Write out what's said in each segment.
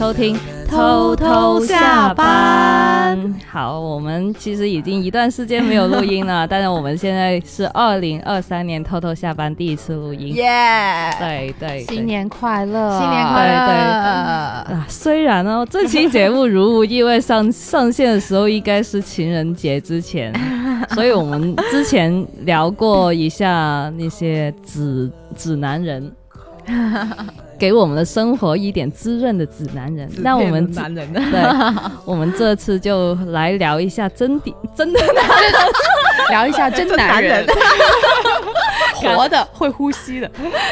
收听偷偷下班。好，我们其实已经一段时间没有录音了，但是我们现在是二零二三年偷偷下班第一次录音。耶！对对，新年快乐，新年快乐！啊，虽然呢，这期节目如无意外上 上线的时候应该是情人节之前，所以我们之前聊过一下那些指指南人。给我们的生活一点滋润的指南人，那我们男人。对，我们这次就来聊一下真的 真的男人，聊一下真男人，活的会呼吸的，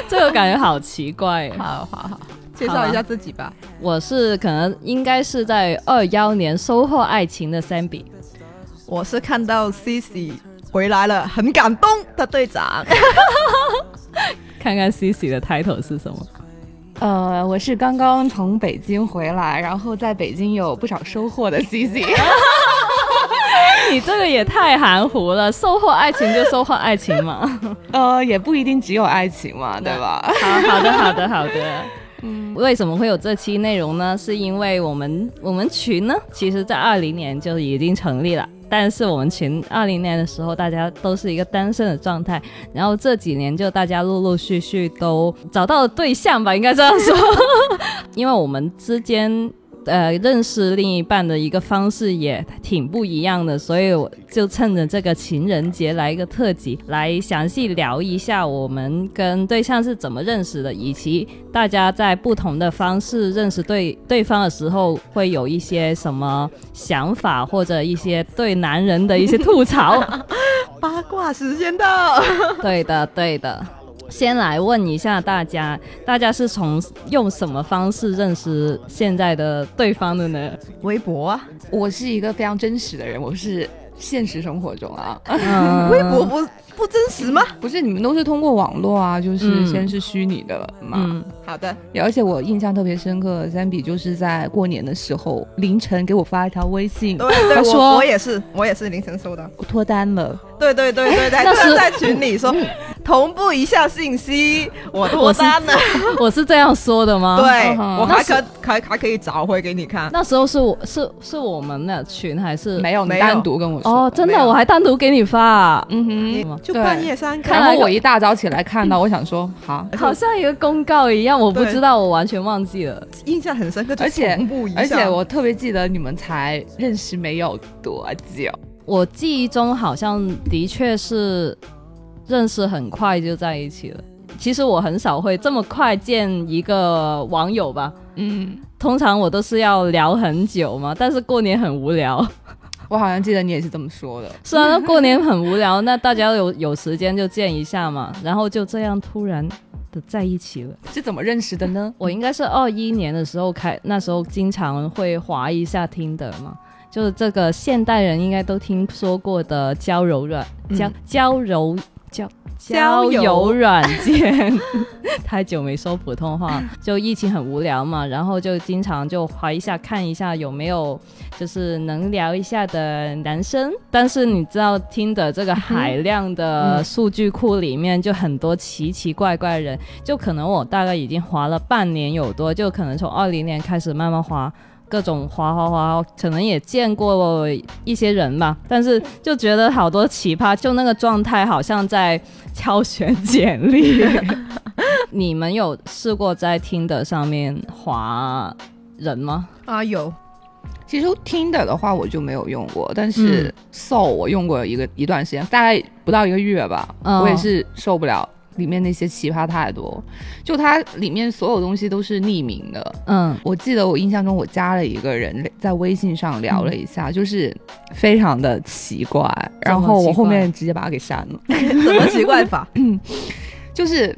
这个感觉好奇怪。好好好，介绍一下自己吧。我是可能应该是在二幺年收获爱情的 Sammy，我是看到 Cici 回来了很感动的队长。看看 Cici 的 title 是什么？呃，我是刚刚从北京回来，然后在北京有不少收获的 C C。你这个也太含糊了，收获爱情就收获爱情嘛。呃，也不一定只有爱情嘛，对吧？好好的，好的，好的。嗯，为什么会有这期内容呢？是因为我们我们群呢，其实在二零年就已经成立了。但是我们前二零年的时候，大家都是一个单身的状态，然后这几年就大家陆陆续续都找到了对象吧，应该这样说，因为我们之间。呃，认识另一半的一个方式也挺不一样的，所以我就趁着这个情人节来一个特辑，来详细聊一下我们跟对象是怎么认识的，以及大家在不同的方式认识对对方的时候，会有一些什么想法，或者一些对男人的一些吐槽。八卦时间到，对的，对的。先来问一下大家，大家是从用什么方式认识现在的对方的呢？微博啊，我是一个非常真实的人，我是现实生活中啊，微博不不真实吗？不是，你们都是通过网络啊，就是先是虚拟的嘛。嗯，好的。而且我印象特别深刻，三比就是在过年的时候凌晨给我发一条微信，他说我也是，我也是凌晨收的，我脱单了。对对对对对，是在群里说同步一下信息，我脱单了。我是这样说的吗？对，我还可还还可以找回给你看。那时候是我是是我们的群还是没有？你单独跟我说哦，真的，我还单独给你发。嗯哼，就半夜三更。然后我一大早起来看到，我想说好，好像一个公告一样，我不知道，我完全忘记了，印象很深刻。而且而且我特别记得你们才认识没有多久。我记忆中好像的确是认识很快就在一起了。其实我很少会这么快见一个网友吧。嗯，通常我都是要聊很久嘛。但是过年很无聊，我好像记得你也是这么说的。虽然，过年很无聊，那大家有有时间就见一下嘛。然后就这样突然的在一起了。是怎么认识的呢？我应该是二一年的时候开，那时候经常会滑一下听的嘛。就是这个现代人应该都听说过的交柔软交交柔交交友软件，太久没说普通话，就疫情很无聊嘛，然后就经常就划一下看一下有没有就是能聊一下的男生，但是你知道听的这个海量的数据库里面就很多奇奇怪怪人，就可能我大概已经划了半年有多，就可能从二零年开始慢慢划。各种滑滑滑，可能也见过一些人吧，但是就觉得好多奇葩，就那个状态好像在挑选简历。你们有试过在听的上面滑人吗？啊，有。其实听的的话我就没有用过，但是 So 我用过一个一段时间，大概不到一个月吧，我也是受不了。里面那些奇葩太多，就它里面所有东西都是匿名的。嗯，我记得我印象中我加了一个人在微信上聊了一下，就是非常的奇怪，然后我后面直接把他给删了。怎么奇怪法？嗯，就是。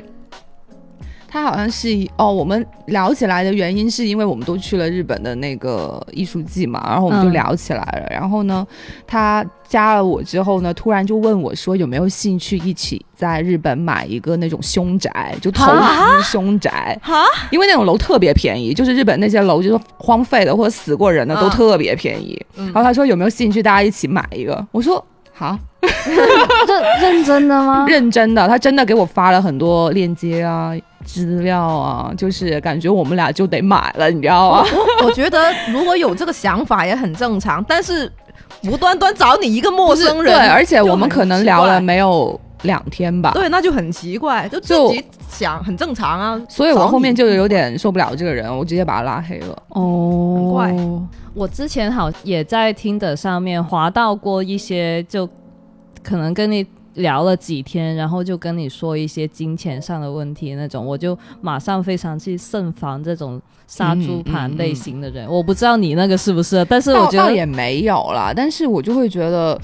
他好像是哦，我们聊起来的原因是因为我们都去了日本的那个艺术季嘛，然后我们就聊起来了。然后呢，他加了我之后呢，突然就问我说有没有兴趣一起在日本买一个那种凶宅，就投资凶宅。哈，因为那种楼特别便宜，就是日本那些楼就是荒废的或者死过人的都特别便宜。然后他说有没有兴趣大家一起买一个？我说好。认认真的吗？认真的，他真的给我发了很多链接啊、资料啊，就是感觉我们俩就得买了，你知道吗？我觉得如果有这个想法也很正常，但是无端端找你一个陌生人，对，而且我们可能聊了没。没有两天吧。对，那就很奇怪，就自己想很正常啊。所以我后面就有点受不了这个人，我直接把他拉黑了。哦，很怪。我之前好也在听的上面滑到过一些，就可能跟你聊了几天，然后就跟你说一些金钱上的问题那种，我就马上非常去慎防这种杀猪盘类型的人。我不知道你那个是不是，但是我觉得也没有啦，但是我就会觉得，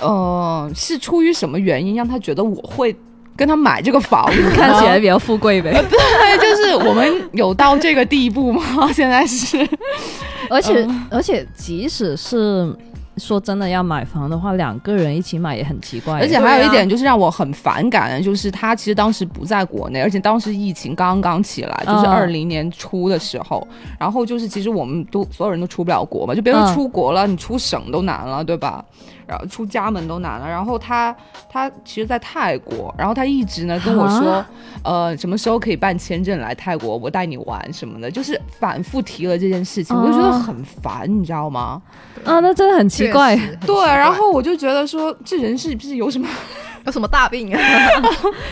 呃，是出于什么原因让他觉得我会跟他买这个房子？看起来比较富贵呗。对，就是我们有到这个地步吗？现在是，而且、嗯而且，即使是说真的要买房的话，两个人一起买也很奇怪。而且还有一点就是让我很反感的，就是他其实当时不在国内，而且当时疫情刚刚起来，就是嗯二零年初的时候，然后就是其实我们都所有人都出不了国嘛，就别说嗯出国了，你出省都难了，对吧？然后出家门都难了。然后他他其实，在泰国，然后他一直呢跟我说啊，呃，什么时候可以办签证来泰国，我带你玩什么的，就是反复提了这件事情，我就觉得哦很烦，你知道吗？啊，那真的很奇怪。对，然后我就觉得说，这人是不是有什么？有什么大病啊？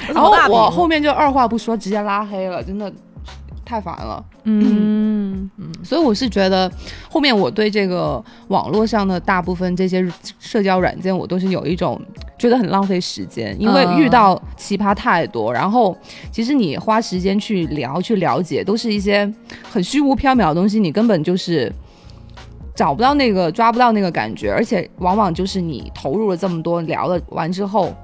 然后么大病我后面就二话不说直接拉黑了，真的太烦了。嗯嗯，所以我是觉得后面我对这个网络上的大部分这些社交软件，我都是有一种觉得很浪费时间，因为嗯遇到奇葩太多，然后其实你花时间去聊去了解，都是一些很虚无缥缈的东西，你根本就是。找不到那个抓不到那个感觉，而且往往就是你投入了这么多，聊了完之后，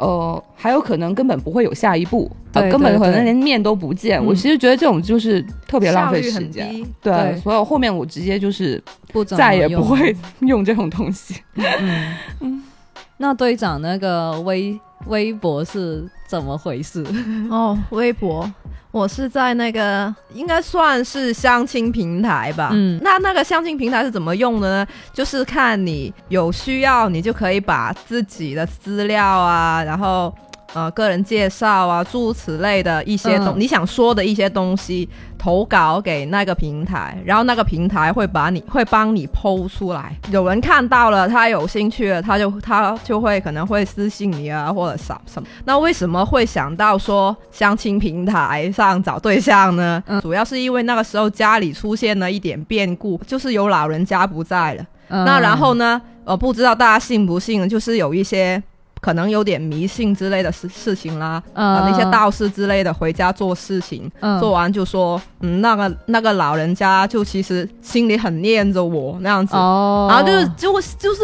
呃，还有可能根本不会有下一步，呃，对根本可能连面都不见。嗯。我其实觉得这种就是特别浪费时间。对所以后面我直接就是不再也不会用这种东西。嗯，那队长那个微微博是怎么回事？哦，微博，我是在那个应该算是相亲平台吧。嗯那那个相亲平台是怎么用的呢？就是看你有需要，你就可以把自己的资料啊，然后呃个人介绍啊，诸如此类的一些东，嗯你想说的一些东西投稿给那个平台，然后那个平台会把你会帮你剖出来。有人看到了，他有兴趣了，他就他就会可能会私信你啊，或者什什么。那为什么会想到说相亲平台上找对象呢？嗯主要是因为那个时候家里出现了一点变故，就是有老人家不在了。嗯那然后呢？呃，不知道大家信不信，就是有一些可能有点迷信之类的事事情啦，呃，那些道士之类的回家做事情，嗯。做完就说，嗯，那个那个老人家就其实心里很念着我那样子，哦，然后就是就会就是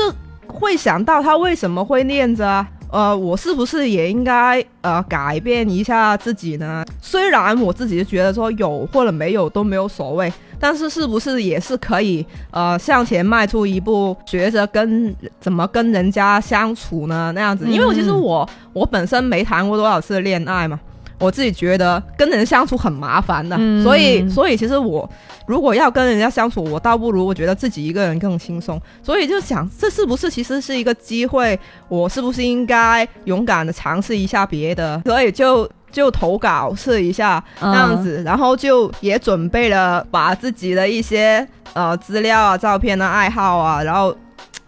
会想到他为什么会念着啊？呃，我是不是也应该呃改变一下自己呢？虽然我自己觉得说有或者没有都没有所谓，但是是不是也是可以呃向前迈出一步，学着跟怎么跟人家相处呢？那样子，因为我其实嗯我我本身没谈过多少次恋爱嘛。我自己觉得跟人相处很麻烦的，嗯所以所以其实我如果要跟人家相处，我倒不如我觉得自己一个人更轻松，所以就想这是不是其实是一个机会，我是不是应该勇敢的尝试一下别的？所以就就投稿试一下嗯那样子，然后就也准备了把自己的一些呃资料啊、照片啊、爱好啊，然后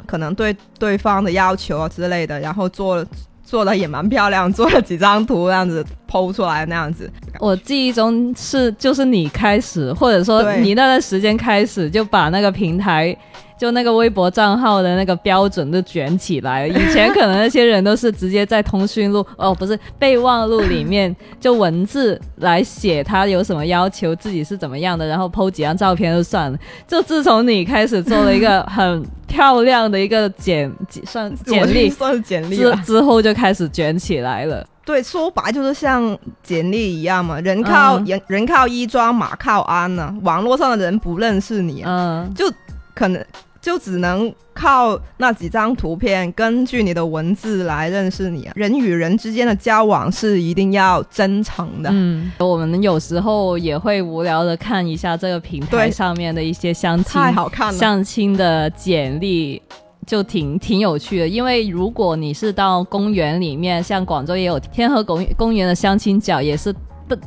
可能对对方的要求啊之类的，然后做做的也蛮漂亮，做了几张图这样子剖出来那样子。我记忆中是就是你开始，或者说你那段时间开始就把那个平台。就那个微博账号的那个标准都卷起来了。以前可能那些人都是直接在通讯录哦，不是备忘录里面就文字来写他有什么要求，自己是怎么样的，然后 PO 几张照片就算了。就自从你开始做了一个很漂亮的一个简算简历算是简历。之之后，就开始卷起来了。对，说白就是像简历一样嘛，人靠、嗯人人靠衣装，马靠鞍呢、网络上的人不认识你、啊，嗯，就可能就只能靠那几张图片，根据你的文字来认识你、啊。人与人之间的交往是一定要真诚的。嗯，我们有时候也会无聊的看一下这个平台上面的一些相亲太好看了，相亲的简历，就挺挺有趣的。因为如果你是到公园里面，像广州也有天河公公园的相亲角，也是。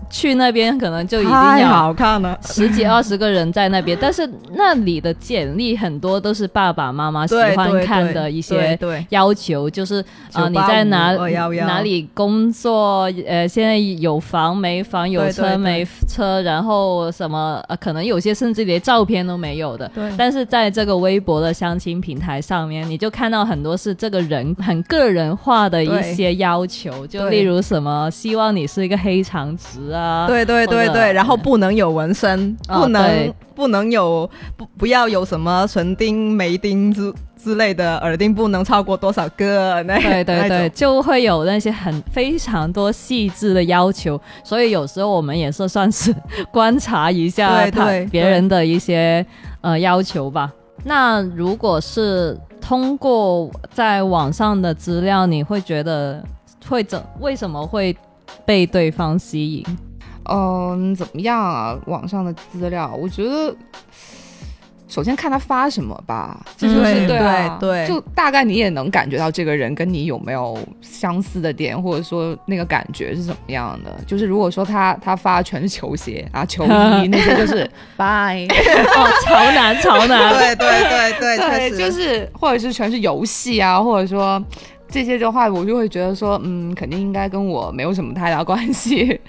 去那边可能就已经太有好看了，十几二十个人在那边，但是那里的简历很多都是爸爸妈妈喜欢看的一些要求，就是啊、985你在哪哪里工作？呃，现在有房没房，有车没车，然后什么？呃，可能有些甚至连照片都没有的。对但是在这个微博的相亲平台上面，你就看到很多是这个人很个人化的一些要求，就例如什么希望你是一个黑长直啊，对对对对，然后不能有纹身，哦 不能不能有不不要有什么唇钉、眉钉之之类的，耳钉不能超过多少个，那对对对，就会有那些很非常多细致的要求，所以有时候我们也是算是观察一下他对对别人的一些呃要求吧。那如果是通过在网上的资料，你会觉得会怎为什么会被对方吸引？嗯，怎么样啊？网上的资料，我觉得首先看他发什么吧，这就是对啊，对对就大概你也能感觉到这个人跟你有没有相似的点，或者说那个感觉是怎么样的。就是如果说他他发全是球鞋啊、球衣 那些，就是拜，哦，潮男，潮男，对对对对，确对，实就是或者是全是游戏啊，或者说。这些的话，我就会觉得说，嗯，肯定应该跟我没有什么太大关系。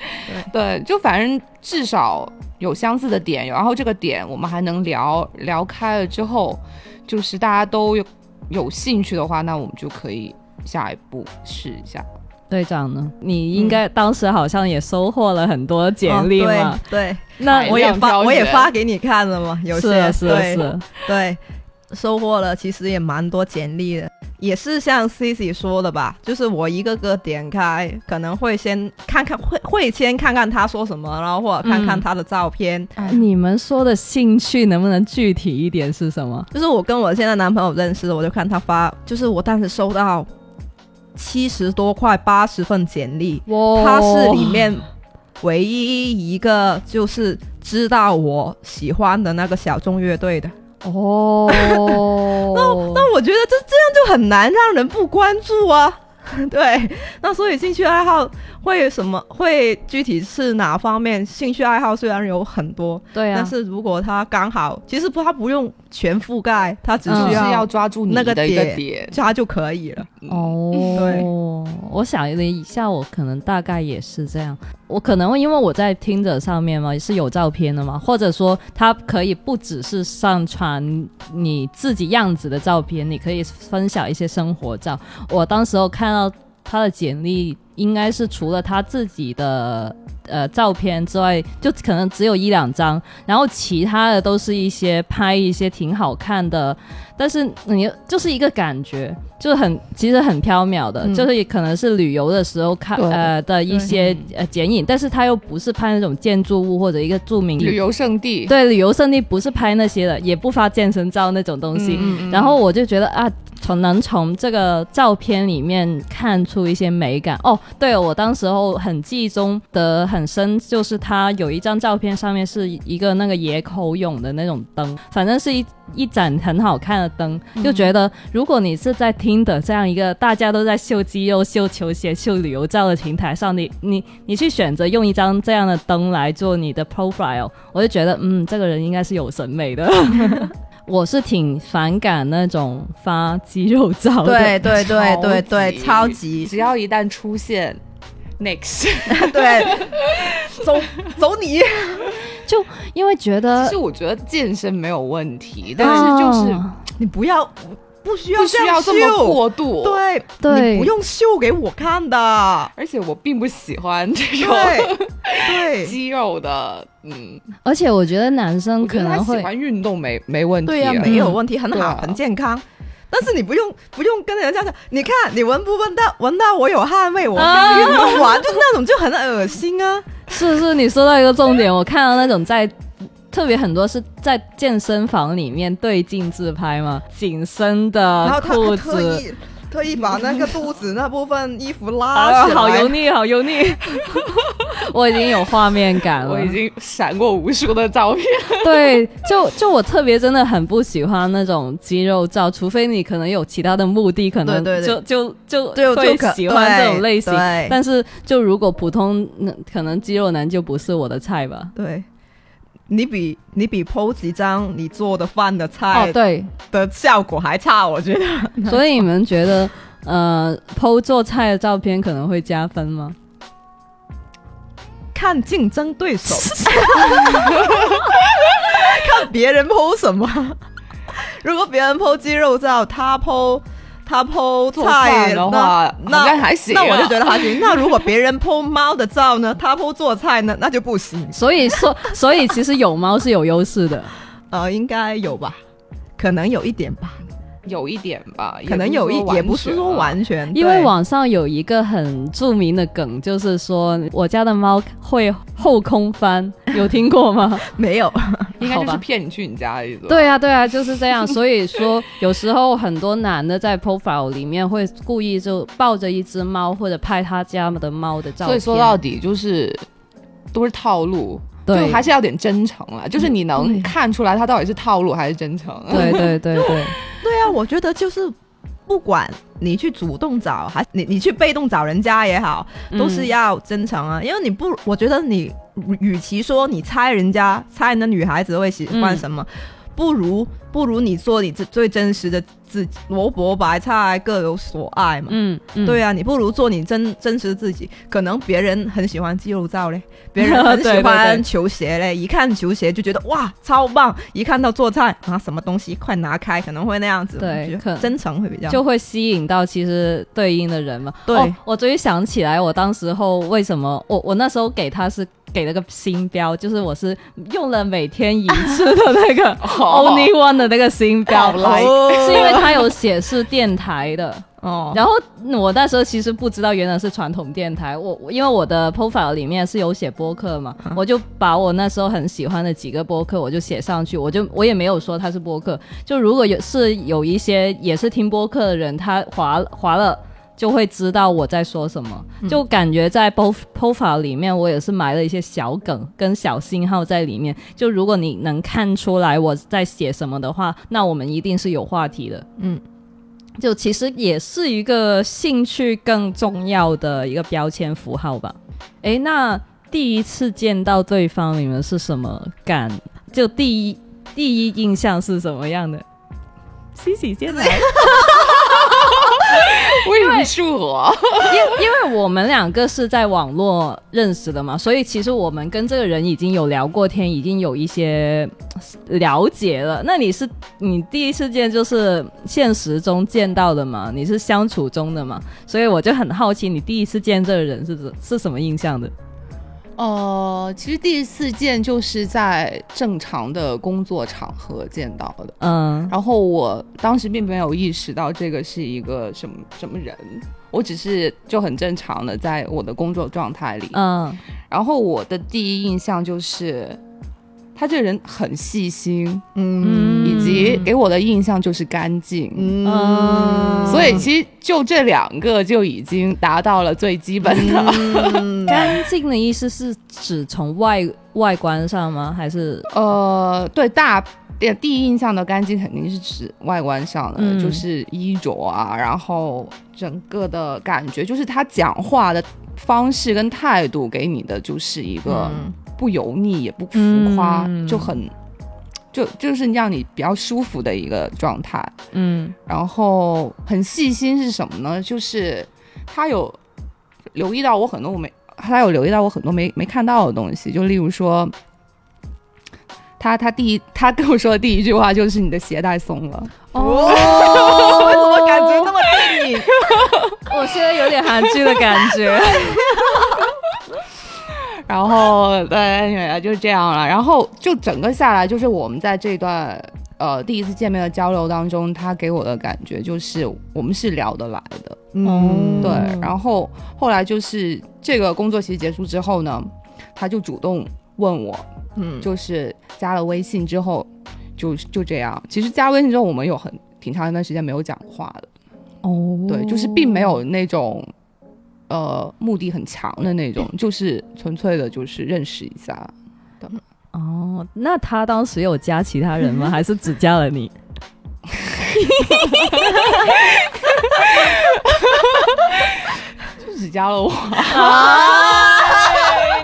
对，就反正至少有相似的点，然后这个点我们还能聊聊开了之后，就是大家都有有兴趣的话，那我们就可以下一步试一下。队长呢？你应该当时好像也收获了很多简历哦嘛？对，那我也发我也发给你看了嘛，有些是是对是，对，收获了其实也蛮多简历的，也是像 C C 说的吧，就是我一个个点开，可能会先看看，会会先看看他说什么，然后或者看看嗯他的照片。你们说的兴趣能不能具体一点是什么？就是我跟我现在男朋友认识的，我就看他发，就是我当时收到七十多块八十份简历，哇他是里面唯一一个就是知道我喜欢的那个小众乐队的。哦，那那我觉得这这样就很难让人不关注啊。对，那所以兴趣爱好会什么？会具体是哪方面？兴趣爱好虽然有很多，对啊但，是如果他刚好，其实不，他不用全覆盖，他只需要要抓住你那个的点点。他就可以了。哦，对，我想了一下，我可能大概也是这样。我可能因为我在听着上面嘛是有照片的嘛，或者说它可以不只是上传你自己样子的照片，你可以分享一些生活照。我当时候看到他的简历，应该是除了他自己的呃照片之外，就可能只有一两张，然后其他的都是一些拍一些挺好看的，但是你就是一个感觉，就是很其实很缥缈的，嗯。就是也可能是旅游的时候看呃的一些呃剪影，但是他又不是拍那种建筑物或者一个著名旅游胜地，对旅游胜地不是拍那些的，也不发健身照那种东西，嗯，嗯。然后我就觉得啊，从能从这个照片里面看出一些美感哦。对我当时候很记忆中的很深，就是他有一张照片，上面是一个那个野口勇的那种灯，反正是一一盏很好看的灯，就觉得如果你是在听的这样一个大家都在秀肌肉、秀球鞋、秀旅游照的平台上，你你你去选择用一张这样的灯来做你的 profile，我就觉得嗯，这个人应该是有审美的。我是挺反感那种发肌肉照的，对对对对对，超超级。级只要一旦出现 next，对，走走你。就因为觉得其实我觉得健身没有问题，但是就是哦你不要不需要不需要这样秀么过度。，对对你不用秀给我看的，而且我并不喜欢这种对对 肌肉的，嗯，而且我觉得男生可能会喜欢运动没没问题，对呀、嗯没有问题，很好，啊很健康。但是你不用不用跟人家讲，你看你闻不闻到闻到我有汗味，我啊刚运动完，就是那种就很恶心啊。是是，你说到一个重点，我看到那种在。特别很多是在健身房里面对镜自拍嘛，紧身的然后他裤他特子，意特意把那个肚子那部分衣服拉啊，起来，好油腻，好油腻。我已经有画面感了。我已经闪过无数的照片。对，就就我特别真的很不喜欢那种肌肉照，除非你可能有其他的目的，可能就就就就会喜欢这种类型。但是就如果普通，那可能肌肉男就不是我的菜吧。对，你比你比 PO 几张你做的饭的菜哦，对，的效果还差，我觉得。所以你们觉得，呃，PO 做菜的照片可能会加分吗？看竞争对手，看别人 PO 什么。如果别人 PO 鸡肉照，他 PO 他做菜饭的话那好像还行啊那我就觉得还行。那如果别人 PO 猫的照呢，他 PO 做菜呢，那就不行。所以说，所以其实有猫是有优势的。呃，应该有吧，可能有一点吧，有一点吧，可能有一，也不是说完完全，因为网上有一个很著名的梗，就是说我家的猫会后空翻，有听过吗？没有。应该就是骗你去你家的意思。对啊，对啊，就是这样。所以说，有时候很多男的在 profile 里面会故意就抱着一只猫，或者拍他家的猫的照片。所以说到底就是都是套路，对就还是要点真诚了。就是你能看出来他到底是套路还是真诚。对对对对，对 啊，我觉得就是不管你去主动找，还你你去被动找人家也好，都是嗯要真诚啊。因为你不，我觉得你与其说你猜人家猜那女孩子会喜欢什么，不如不如你做你最最真实的自己，萝卜白菜各有所爱嘛。嗯嗯，对啊，你不如做你真真实的自己。可能别人很喜欢肌肉照嘞，别人很喜欢球鞋嘞，一看球鞋就觉得哇超棒，一看到做菜啊什么东西快拿开，可能会那样子。对真诚会比较就会吸引到其实对应的人嘛。对哦我终于想起来，我当时候为什么我我那时候给他是给了个星标，就是我是用了每天一次的那个 Only One 的那个星标，来是因为它有写是电台的。哦，然后我那时候其实不知道原来是传统电台，我我因为我的 profile 里面是有写播客嘛，我就把我那时候很喜欢的几个播客我就写上去，我就我也没有说它是播客，就如果有是有一些也是听播客的人，他划划了。就会知道我在说什么，就感觉在 pro profile 里面，我也是埋了一些小梗跟小信号在里面。就如果你能看出来我在写什么的话，那我们一定是有话题的。嗯，就其实也是一个兴趣更重要的一个标签符号吧。诶，那第一次见到对方，你们是什么感？就第一第一印象是什么样的？西西先来，为什么是我？因因为我们两个是在网络认识的嘛，所以其实我们跟这个人已经有聊过天，已经有一些了解了。那你是你第一次见就是现实中见到的嘛？你是相处中的嘛？所以我就很好奇，你第一次见这个人是是什么印象的？呃，其实第一次见就是在正常的工作场合见到的。嗯然后我当时并没有意识到这个是一个什么什么人，我只是就很正常的在我的工作状态里。嗯然后我的第一印象就是，他这个人很细心，嗯。以及给我的印象就是干净。嗯。所以其实就这两个就已经达到了最基本的。嗯。干净的意思是指从外外观上吗？还是？呃，对大第第一印象的干净肯定是指外观上的，嗯。就是衣着啊，然后整个的感觉，就是他讲话的方式跟态度给你的就是一个嗯不油腻也不浮夸，嗯就很就就是让你比较舒服的一个状态。嗯然后很细心是什么呢？就是他有留意到我很多我没，他有留意到我很多没没看到的东西，就例如说。他他第一他跟我说的第一句话就是你的鞋带松了，哦，我怎么感觉那么对你？我现在有点韩剧的感觉。然后对就是这样了，然后就整个下来就是我们在这段呃第一次见面的交流当中，他给我的感觉就是我们是聊得来的，嗯，对，然后后来就是这个工作其实结束之后呢，他就主动问我，嗯，就是加了微信之后，就就这样。其实加微信之后，我们有很挺长一段时间没有讲话的，哦。对，就是并没有那种呃目的很强的那种，就是纯粹的就是认识一下。哦，那他当时有加其他人吗？还是只加了你？就只加了我。啊，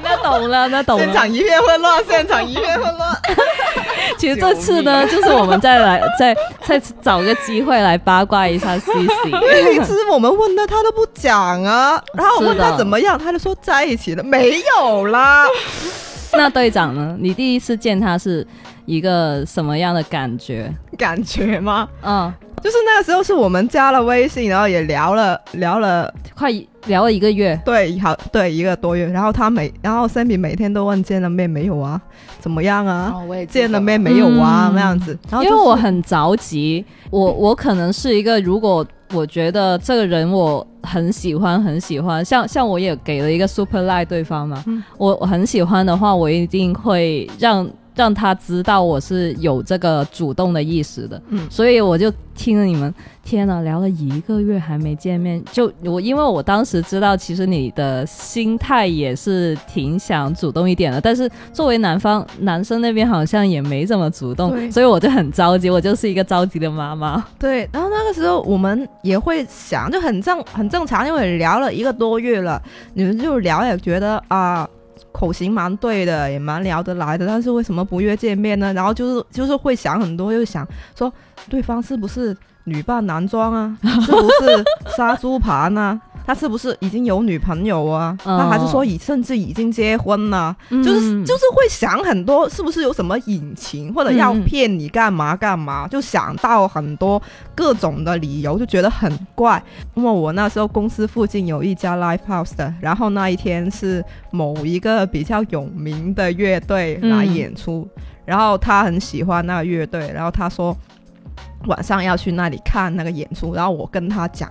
那懂了，那懂了。现场一片混乱，现场一片混乱。其实这次呢，就是我们再来再再找个机会来八卦一下 C C。因为我们问他，他都不讲啊。然后我问他怎么样，他就说在一起了，没有啦。那队长呢？你第一次见他是一个什么样的感觉？感觉吗？嗯，就是那个时候是我们加了微信，然后也聊了聊了，快聊了一个月。对，好对一个多月。然后他每然后 Sammy 每天都问见了面没有啊，怎么样啊？哦，我也见了面没有啊？嗯那样子。然后因为我很着急，我我可能是一个，如果我觉得这个人我很喜欢很喜欢，像像我也给了一个 super like 对方嘛，嗯。我我很喜欢的话，我一定会让让他知道我是有这个主动的意识的，嗯所以我就听了你们，天呐，聊了一个月还没见面，就我因为我当时知道，其实你的心态也是挺想主动一点的，但是作为男方男生那边好像也没怎么主动，所以我就很着急，我就是一个着急的妈妈。对，然后那个时候我们也会想，就很正很正常，因为聊了一个多月了，你们就聊也觉得啊。口型蛮对的，也蛮聊得来的，但是为什么不约见面呢？然后就是就是会想很多，又想说对方是不是女扮男装啊？是不是杀猪盘啊？他是不是已经有女朋友啊？哦他还是说已甚至已经结婚了？就是嗯就是会想很多，是不是有什么隐情，或者要骗你干嘛干嘛，就想到很多各种的理由，就觉得很怪。那么我那时候公司附近有一家 live house 的，然后那一天是某一个比较有名的乐队来嗯演出，然后他很喜欢那个乐队，然后他说晚上要去那里看那个演出，然后我跟他讲，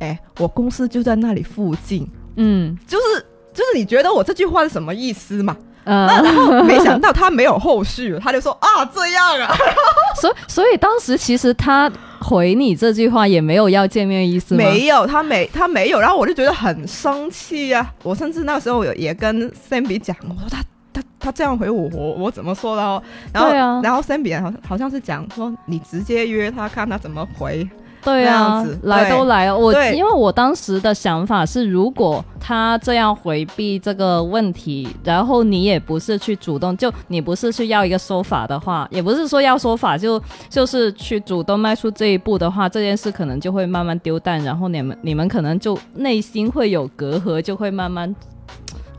哎，我公司就在那里附近，嗯就是就是你觉得我这句话是什么意思嘛？嗯，然后没想到他没有后续，他就说啊这样啊，所以所以当时其实他回你这句话也没有要见面意思吗？没有，他没他没有，然后我就觉得很生气啊！我甚至那个时候有也跟 Sammy 讲，我说他他他这样回我，我我怎么说的哦？然后、啊然后 Sammy 好好像是讲说你直接约他，看他怎么回。对那啊，来都来了。我因为我当时的想法是，如果他这样回避这个问题，然后你也不是去主动，就你不是去要一个说法的话，也不是说要说法，就就是去主动迈出这一步的话，这件事可能就会慢慢丢淡，然后你们你们可能就内心会有隔阂，就会慢慢。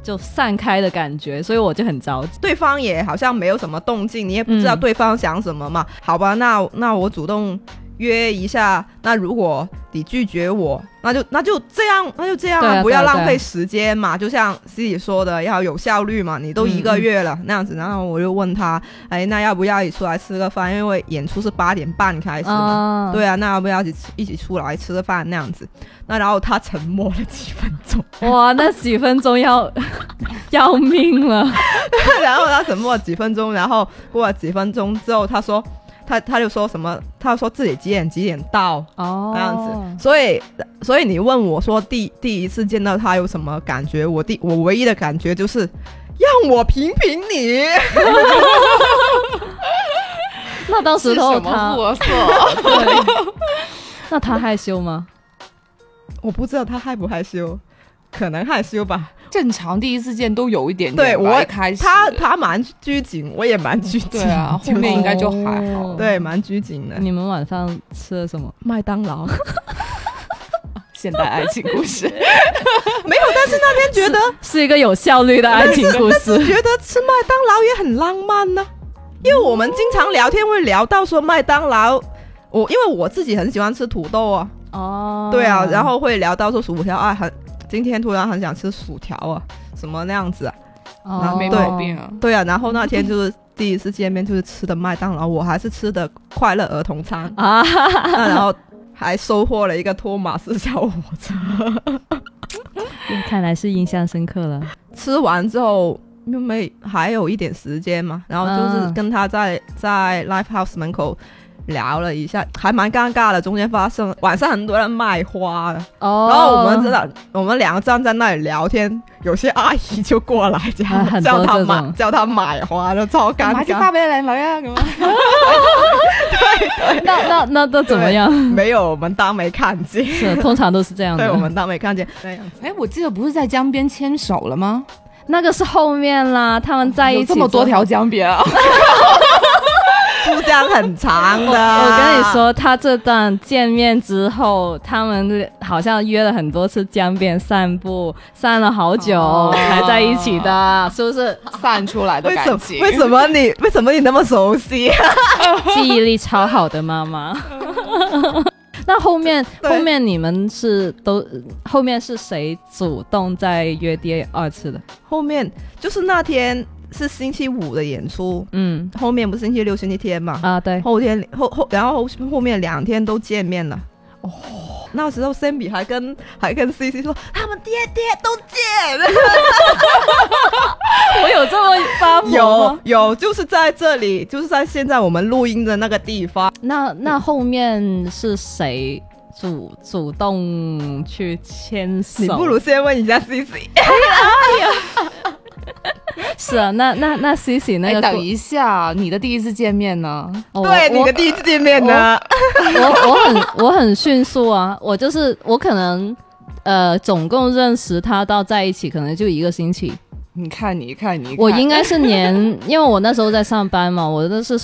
就散开的感觉，所以我就很着急。对方也好像没有什么动静，你也不知道嗯对方想什么嘛。好吧，那那我主动约一下。那如果你拒绝我，那就那就这样，那就这样不要浪费时间嘛。就像 C 姐说的，要有效率嘛。你都一个月了、那样子，然后我就问他，哎，那要不要一起出来吃个饭？因为演出是八点半开始对啊，那要不要一起一起出来吃个饭那样子？那然后他沉默了几分钟，哇，那几分钟要 要命了。然后他沉默了几分钟，然后过了几分钟之后，他说他他就说什么？他说自己几点几点到哦，那样子。所以所以你问我说第第一次见到他有什么感觉？我第我唯一的感觉就是让我评评你。那当时候是什么他，货色？那他害羞吗？我不知道他害不害羞，可能害羞吧。正常第一次见都有一点对我开始他他蛮拘谨，我也蛮拘谨。对啊，后面应该就还好。哦 对，蛮拘谨的。你们晚上吃了什么？麦当劳 现代爱情故事，没有，但是那天觉得是一个有效率的爱情故事。觉得吃麦当劳也很浪漫呢、因为我们经常聊天会聊到说麦当劳，我因为我自己很喜欢吃土豆啊，哦，对啊，然后会聊到说薯条啊，很今天突然很想吃薯条啊，什么那样子啊，哦没毛病啊。对啊，然后那天就是第一次见面，就是吃的麦当劳，我还是吃的快乐儿童餐，啊！那然后还收获了一个托马斯小火车。看来是印象深刻了。吃完之后，因为还有一点时间嘛，然后就是嗯跟他在在 live house 门口聊了一下，还蛮尴尬的。中间发生晚上很多人卖花的，哦，然后我们真的，我们两个站在那里聊天，有些阿姨就过来 叫、啊叫他买叫他买花，就超尴尬。买支花俾靓女啊咁啊！那那那都怎么样？没有，我们当没看见，是，通常都是这样对，我的。们当没看见那样子。哎，我记得不是在江边牵手了吗？那个是后面啦，他们在一有起这么多条江边啊！珠江很长的，我跟你，说，他这段见面之后，他们好像约了很多次江边散步，散了好久、哦才在一起的，是不是？散出来的为什么感情，为什么你为什么你那么熟悉？记忆力超好的妈妈。那后面后面你们是都后面是谁主动在约第二次的？后面就是那天是星期五的演出，嗯后面不是星期六、星期天嘛？啊对，后天后后，然后后后面两天都见面了。哦，那时候 Sammy 还跟还跟 CC 说，他们爹爹都见，我有这么发福有？有，就是在这里，就是在现在我们录音的那个地方。那那后面是谁主主动去牵手？你不如先问一下 CC，是啊，那那那 C C 那哎，个等一下，你的第一次见面呢？哦对，你的第一次见面呢？我我很我很迅速啊，我就是我可能呃总共认识他到在一起可能就一个星期，你看，你看，你看，我应该是年，因为我那时候在上班嘛，我那是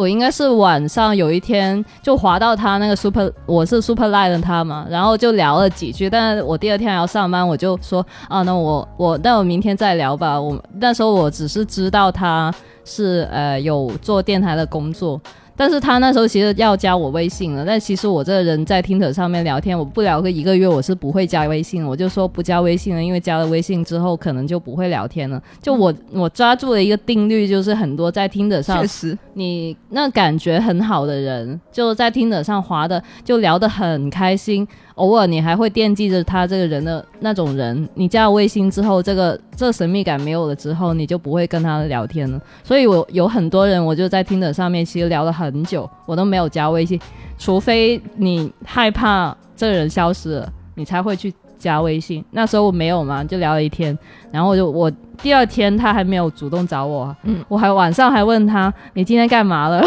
我应该是晚上有一天就滑到他那个 super，我是 super line 的他嘛，然后就聊了几句，但是我第二天还要上班，我就说啊，那我我那我明天再聊吧。我那时候我只是知道他是呃有做电台的工作。但是他那时候其实要加我微信了，但其实我这个人在听者上面聊天，我不聊个一个月，我是不会加微信，我就说不加微信了，因为加了微信之后可能就不会聊天了。就我我抓住了一个定律，就是很多在听者上确实，你那感觉很好的人，就在听者上滑的，就聊得很开心。偶尔你还会惦记着他这个人的那种人，你加了微信之后，这个这神秘感没有了之后，你就不会跟他聊天了。所以我有很多人，我就在听的上面其实聊了很久，我都没有加微信，除非你害怕这个人消失了，你才会去加微信。那时候我没有嘛，就聊了一天，然后我就我第二天他还没有主动找我，嗯我还晚上还问他 你今天干嘛了，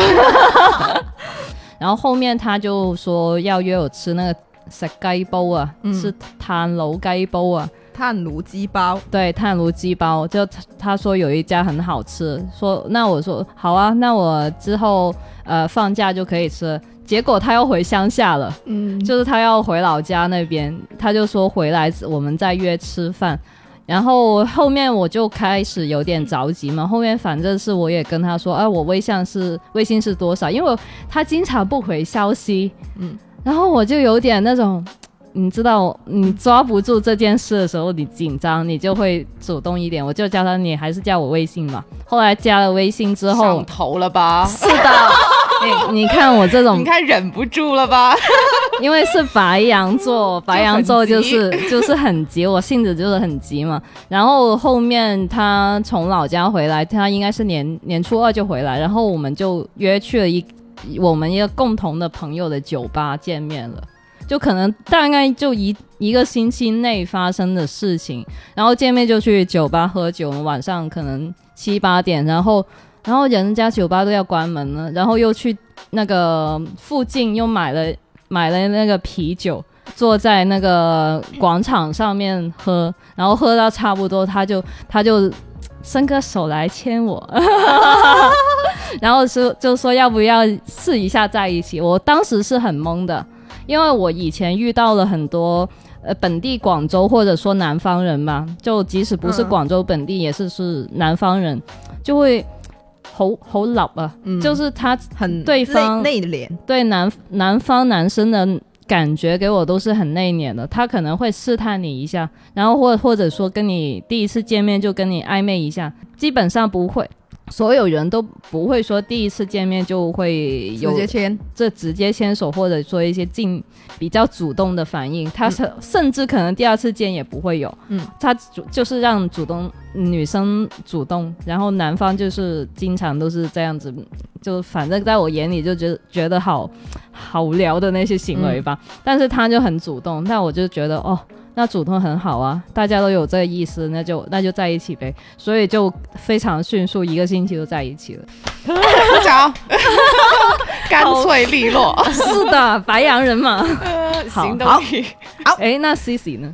然后后面他就说要约我吃那个食鸡煲啊，嗯吃炭爐雞煲啊，炭炉鸡煲，对，炭炉鸡煲，就他他说有一家很好吃，说那我说好啊，那我之后呃放假就可以吃了。结果他又回乡下了，嗯，就是他要回老家那边，他就说回来我们再约吃饭。然后后面我就开始有点着急嘛，后面反正是我也跟他说，哎、我微信是微信是多少？因为他经常不回消息，嗯，然后我就有点那种，你知道，你抓不住这件事的时候，你紧张，你就会主动一点。我就叫他，你还是加我微信嘛。后来加了微信之后上，头了吧？是的，你你看我这种 你看忍不住了吧？因为是白羊座，白羊座就是 就是很急，我性子就是很急嘛。然后后面他从老家回来，他应该是年年初二就回来，然后我们就约去了一我们一个共同的朋友的酒吧见面了。就可能大概就一一个星期内发生的事情，然后见面就去酒吧喝酒，晚上可能七八点，然后然后人家酒吧都要关门了，然后又去那个附近又买了买了那个啤酒，坐在那个广场上面喝，然后喝到差不多，他就他就伸个手来牵我，然后说就说要不要试一下在一起。我当时是很懵的，因为我以前遇到了很多。呃，本地广州或者说南方人嘛，就即使不是嗯广州本地，也是是南方人，就会好好老啊，嗯就是他很对方内内敛，对南南方男生的感觉给我都是很内敛的，他可能会试探你一下，然后或或者说跟你第一次见面就跟你暧昧一下，基本上不会。所有人都不会说第一次见面就会有直接牵，这直接牵手，或者说一些进比较主动的反应，他甚甚至可能第二次见也不会有，嗯，他主就是让主动女生主动，然后男方就是经常都是这样子，就反正在我眼里就觉得觉得好好无聊的那些行为吧，但是他就很主动，那我就觉得哦。那主动很好啊，大家都有这个意思，那就那就在一起呗，所以就非常迅速，一个星期就在一起了。鼓掌，干脆利落。是的，白羊人嘛。好行动力。哎，那 C C 呢？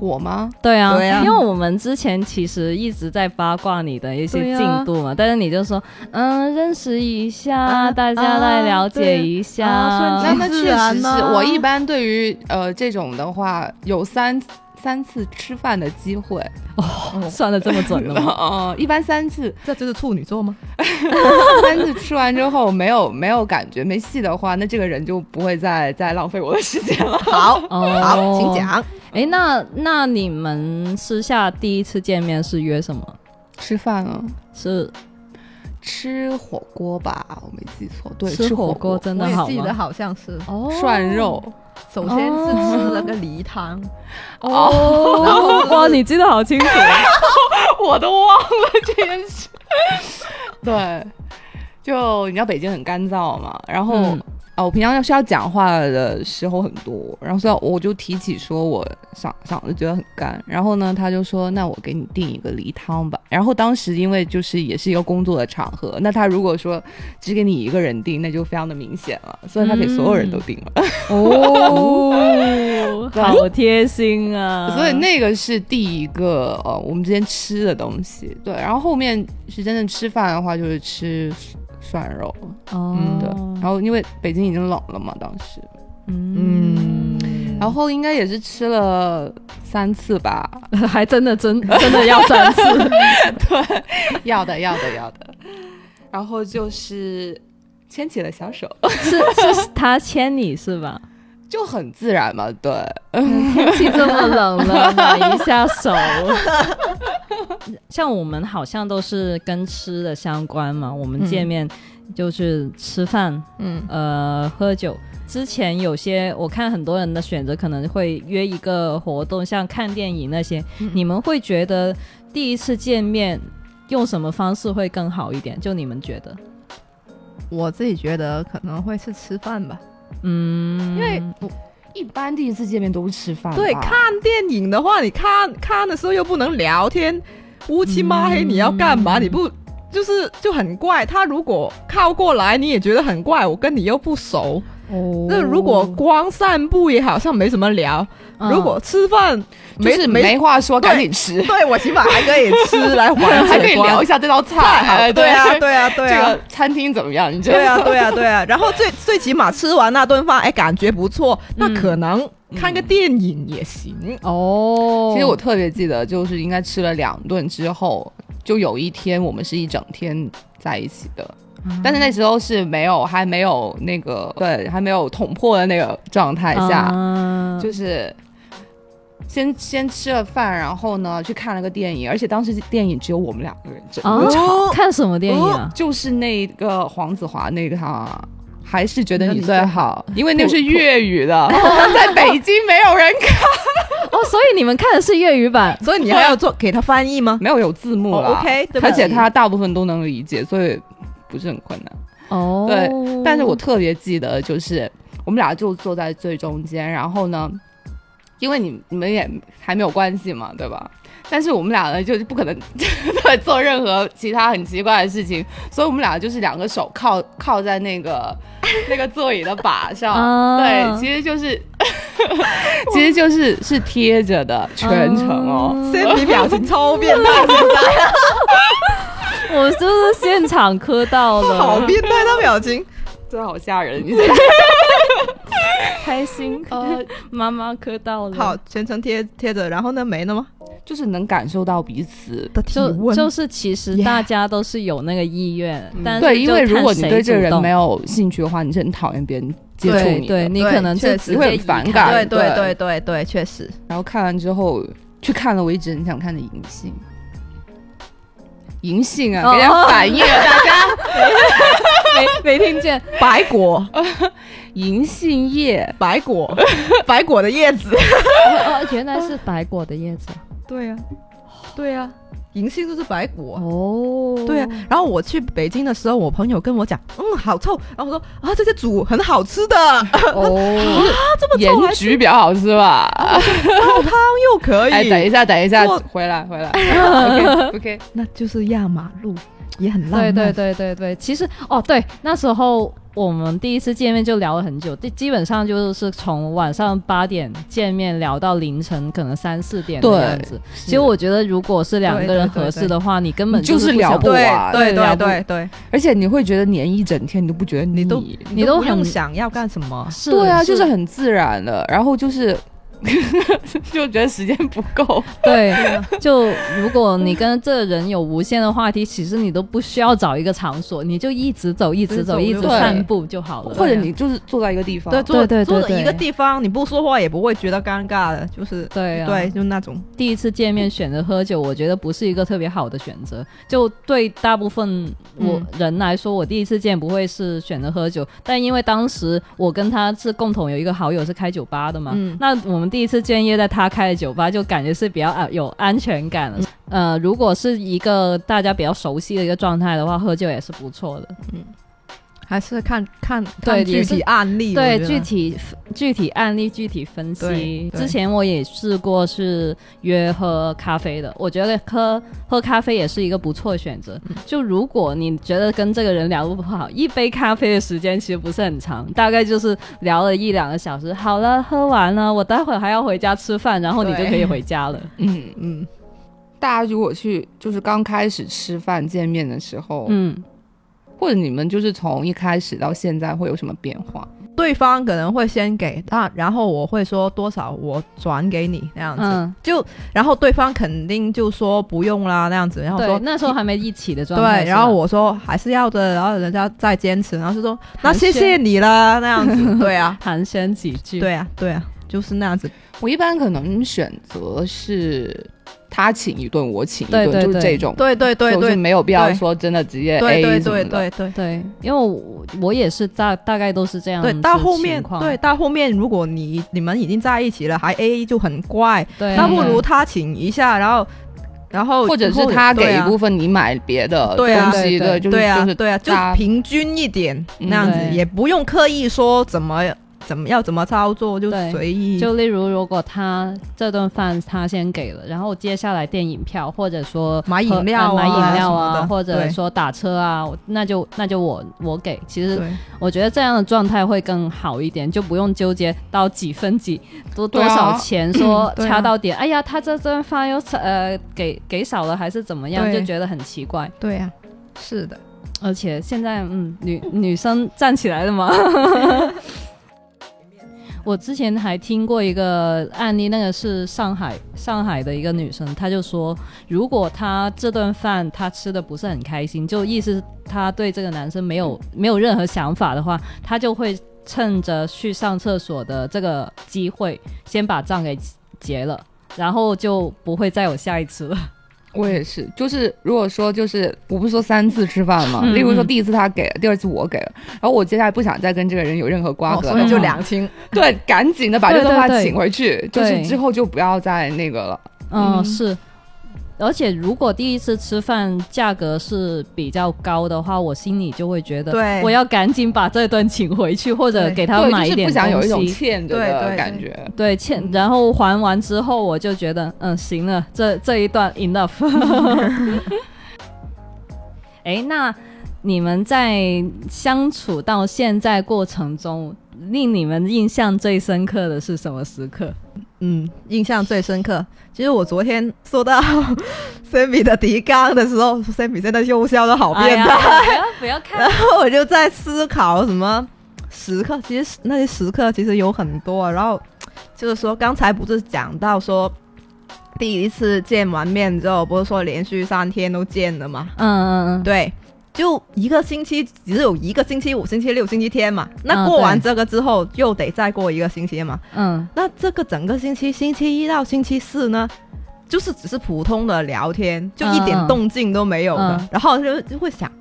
我吗？对啊，对啊因为我们之前其实一直在八卦你的一些进度嘛，但是你就说，嗯，认识一下，啊大家来了解一下。那那确实是然呢我一般对于呃这种的话，有三三次吃饭的机会，哦算的这么准了吗？哦，一般三次，这就是处女座吗？三次吃完之后没有没有感觉没戏的话，那这个人就不会再再浪费我的时间了。好，哦好，请。讲。哎，那那你们私下第一次见面是约什么？吃饭啊，是吃火锅吧，我没记错，对，吃火火锅真的好我记得？好像是，哦涮肉，首先是吃了个梨汤，哦，然后 哇，你记得好清楚。我都忘了这件事。对，就你知道北京很干燥嘛，然后、嗯啊，我平常要是要讲话的时候很多，然后所以我就提起说我嗓嗓子觉得很干，然后呢，他就说那我给你订一个梨汤吧。然后当时因为就是也是一个工作的场合，那他如果说只给你一个人订，那就非常的明显了，所以他给所有人都订了。哦，好贴心啊！所以那个是第一个呃，我们之间吃的东西。对，然后后面是真正吃饭的话，就是吃涮肉。嗯，对，然后因为北京已经冷了嘛，当时，嗯，然后应该也是吃了三次吧。还真的真真的要三次。对，要的，要的，要的。然后就是牵起了小手，是是他牵你是吧？就很自然嘛。对，天气这么冷了，暖一下手。像我们好像都是跟吃的相关嘛，我们见面就是吃饭，嗯，呃，喝酒。之前有些我看很多人的选择可能会约一个活动，像看电影那些，你们会觉得第一次见面用什么方式会更好一点？就你们觉得？我自己觉得可能会是吃饭吧，嗯，因为一般第一次见面都是吃饭。对看电影的话，你看看的时候又不能聊天，乌漆嘛黑，你要干嘛？你不就是就很怪。他如果靠过来，你也觉得很怪，我跟你又不熟。哦那如果光散步也好像没什么聊，嗯如果吃饭就是没没话说，赶紧吃，对我起码还可以吃来缓 还可以聊一下这道菜。对啊，对啊，对啊这个。餐厅怎么样？你觉得？对啊，对啊，对啊，然后最最起码吃完那顿饭，哎，感觉不错，那嗯可能看个电影也行。哦，其实我特别记得，就是应该吃了两顿之后，就有一天我们是一整天在一起的。但是那时候是没有，还没有那个对，还没有捅破的那个状态下，啊就是先先吃了饭，然后呢去看了个电影，而且当时电影只有我们两个人，整个场、哦，看什么电影啊？就是那个黄子华那个他。还是觉得你你最最好，因为那个是粤语的，在北京没有人看，哦，所以你们看的是粤语版所以你还要做给他翻译吗？没有有字幕哦了、，OK，对而且他大部分都能理解，所以不是很困难。哦。对但是我特别记得，就是我们俩就坐在最中间，然后呢，因为你你们也还没有关系嘛，对吧？但是我们俩呢，就是不可能 对做任何其他很奇怪的事情，所以我们俩就是两个手靠靠在那个 那个座椅的把上，啊对，其实就是 其实就是是贴着的全程哦。身体表情超变态，现在 我就是现场磕到了，好变态的表情。真的好吓人！你 开心。呃，妈妈磕到了，好，全程贴贴着，然后呢没了吗？就是能感受到彼此的体就温就是其实大家都是有那个意愿，但是对，因为如果你对这个人没有兴趣的话，你是很讨厌别人接触对你的。对，你可能就确实会反感对对对对对对，确实。然后看完之后去看了我一直很想看的银杏，银杏啊，哦。给点反应啊，大家。没没听见，白果，银杏叶，白果，白果的叶子。哦，原来是白果的叶子。对呀、对呀、银杏就是白果。哦，对啊，然后我去北京的时候，我朋友跟我讲，嗯，好臭。然后我说啊，这些煮很好吃的，哦，啊，这么盐焗比较好吃吧？煲汤又可以。哎，等一下，等一下，回来，回来。OK，那就是压马路，也很浪对漫。对对对对，其实哦，对，那时候我们第一次见面就聊了很久，基基本上就是从晚上八点见面聊到凌晨可能三四点的样子。其实我觉得，如果是两个人对对对合适的话，你根本就是聊不完对对对对，而且你会觉得黏一整天，你都不觉得你都你都不用很想要干什么。是对啊，就是很自然的，然后就是 就觉得时间不够。对，就如果你跟这个人有无限的话题，其实你都不需要找一个场所，你就一直走，一直走，一直散步就好了。或者你就是坐在一个地方，对，坐对对坐在一个地方，你不说话也不会觉得尴尬的，就是对啊，对，就那种。第一次见面选择喝酒，我觉得不是一个特别好的选择。就对大部分我嗯人来说，我第一次见不会是选择喝酒，但因为当时我跟他是共同有一个好友是开酒吧的嘛，嗯那我们第一次见业在他开的酒吧，就感觉是比较啊有安全感了。呃，如果是一个大家比较熟悉的一个状态的话，喝酒也是不错的。还是看看对具体案例，对具体具体案例具体分析。之前我也试过是约喝咖啡的，我觉得喝喝咖啡也是一个不错的选择。嗯。就如果你觉得跟这个人聊不好，一杯咖啡的时间其实不是很长，大概就是聊了一两个小时。好了，喝完了，我待会儿还要回家吃饭，然后你就可以回家了。嗯，嗯，大家如果去就是刚开始吃饭见面的时候，嗯，或者你们就是从一开始到现在会有什么变化？对方可能会先给他，然后我会说多少我转给你那样子，嗯就然后对方肯定就说不用啦那样子，然后说，那时候还没一起的状态。对，然后我说还是要的，然后人家再坚持，然后就说那谢谢你啦那样子，对啊，寒暄几句。对啊，对啊，就是那样子，我一般可能选择是他请一顿，我请一顿，对对对就是这种，对对对就是对没有必要说真的直接 A 对对什么的。对对。对。对，因为我我也是大大概都是这样子对，到后面对，到后面如果你你们已经在一起了，还 A A 就很怪，对，那不如他请一下，然后然后或者是他给一部分，你买别的对啊。东西，对对就是对啊，就是对啊，就平均一点嗯那样子，也不用刻意说怎么怎么要怎么操作，就对随意。就例如，如果他这顿饭他先给了，然后接下来电影票，或者说买饮料买饮料啊，或者说打车啊，那就那就我我给。其实我觉得这样的状态会更好一点，就不用纠结到几分几多多少钱，说掐到点。哎呀，他这顿饭又呃给给少了还是怎么样，就觉得很奇怪。对呀，是的，而且现在，嗯，女女生站起来了吗？我之前还听过一个案例，那个是上海上海的一个女生，她就说，如果她这顿饭她吃的不是很开心，就意思她对这个男生没有没有任何想法的话，她就会趁着去上厕所的这个机会，先把账给结了，然后就不会再有下一次了。我也是，就是如果说就是我不是说三次吃饭嘛，嗯例如说第一次他给了，第二次我给了，然后我接下来不想再跟这个人有任何瓜葛的话，哦所以就两清。对，赶紧的把这顿饭对对对请回去，就是之后就不要再那个了。嗯，嗯是。而且如果第一次吃饭价格是比较高的话，我心里就会觉得，对我要赶紧把这顿请回去，或者给他买一点不想有一种东西。欠着的对对对感觉。对，欠，然后还完之后，我就觉得，嗯，行了，这这一段 enough。哎，那你们在相处到现在过程中，令你们印象最深刻的是什么时刻？嗯，印象最深刻。其实我昨天收到 Sammy 的提纲的时候，Sammy 真的又笑的好变态，不要不要看 然后我就在思考什么时刻，其实那些时刻其实有很多，然后就是说刚才不是讲到说。第一次见完面之后，不是说连续三天都见了吗？嗯嗯嗯，对，就一个星期只有一个星期五、星期六、星期天嘛。那过完这个之后，又得再过一个星期嘛。嗯那这个整个星期，星期一到星期四呢，就是只是普通的聊天，就一点动静都没有的，嗯然后就就会想。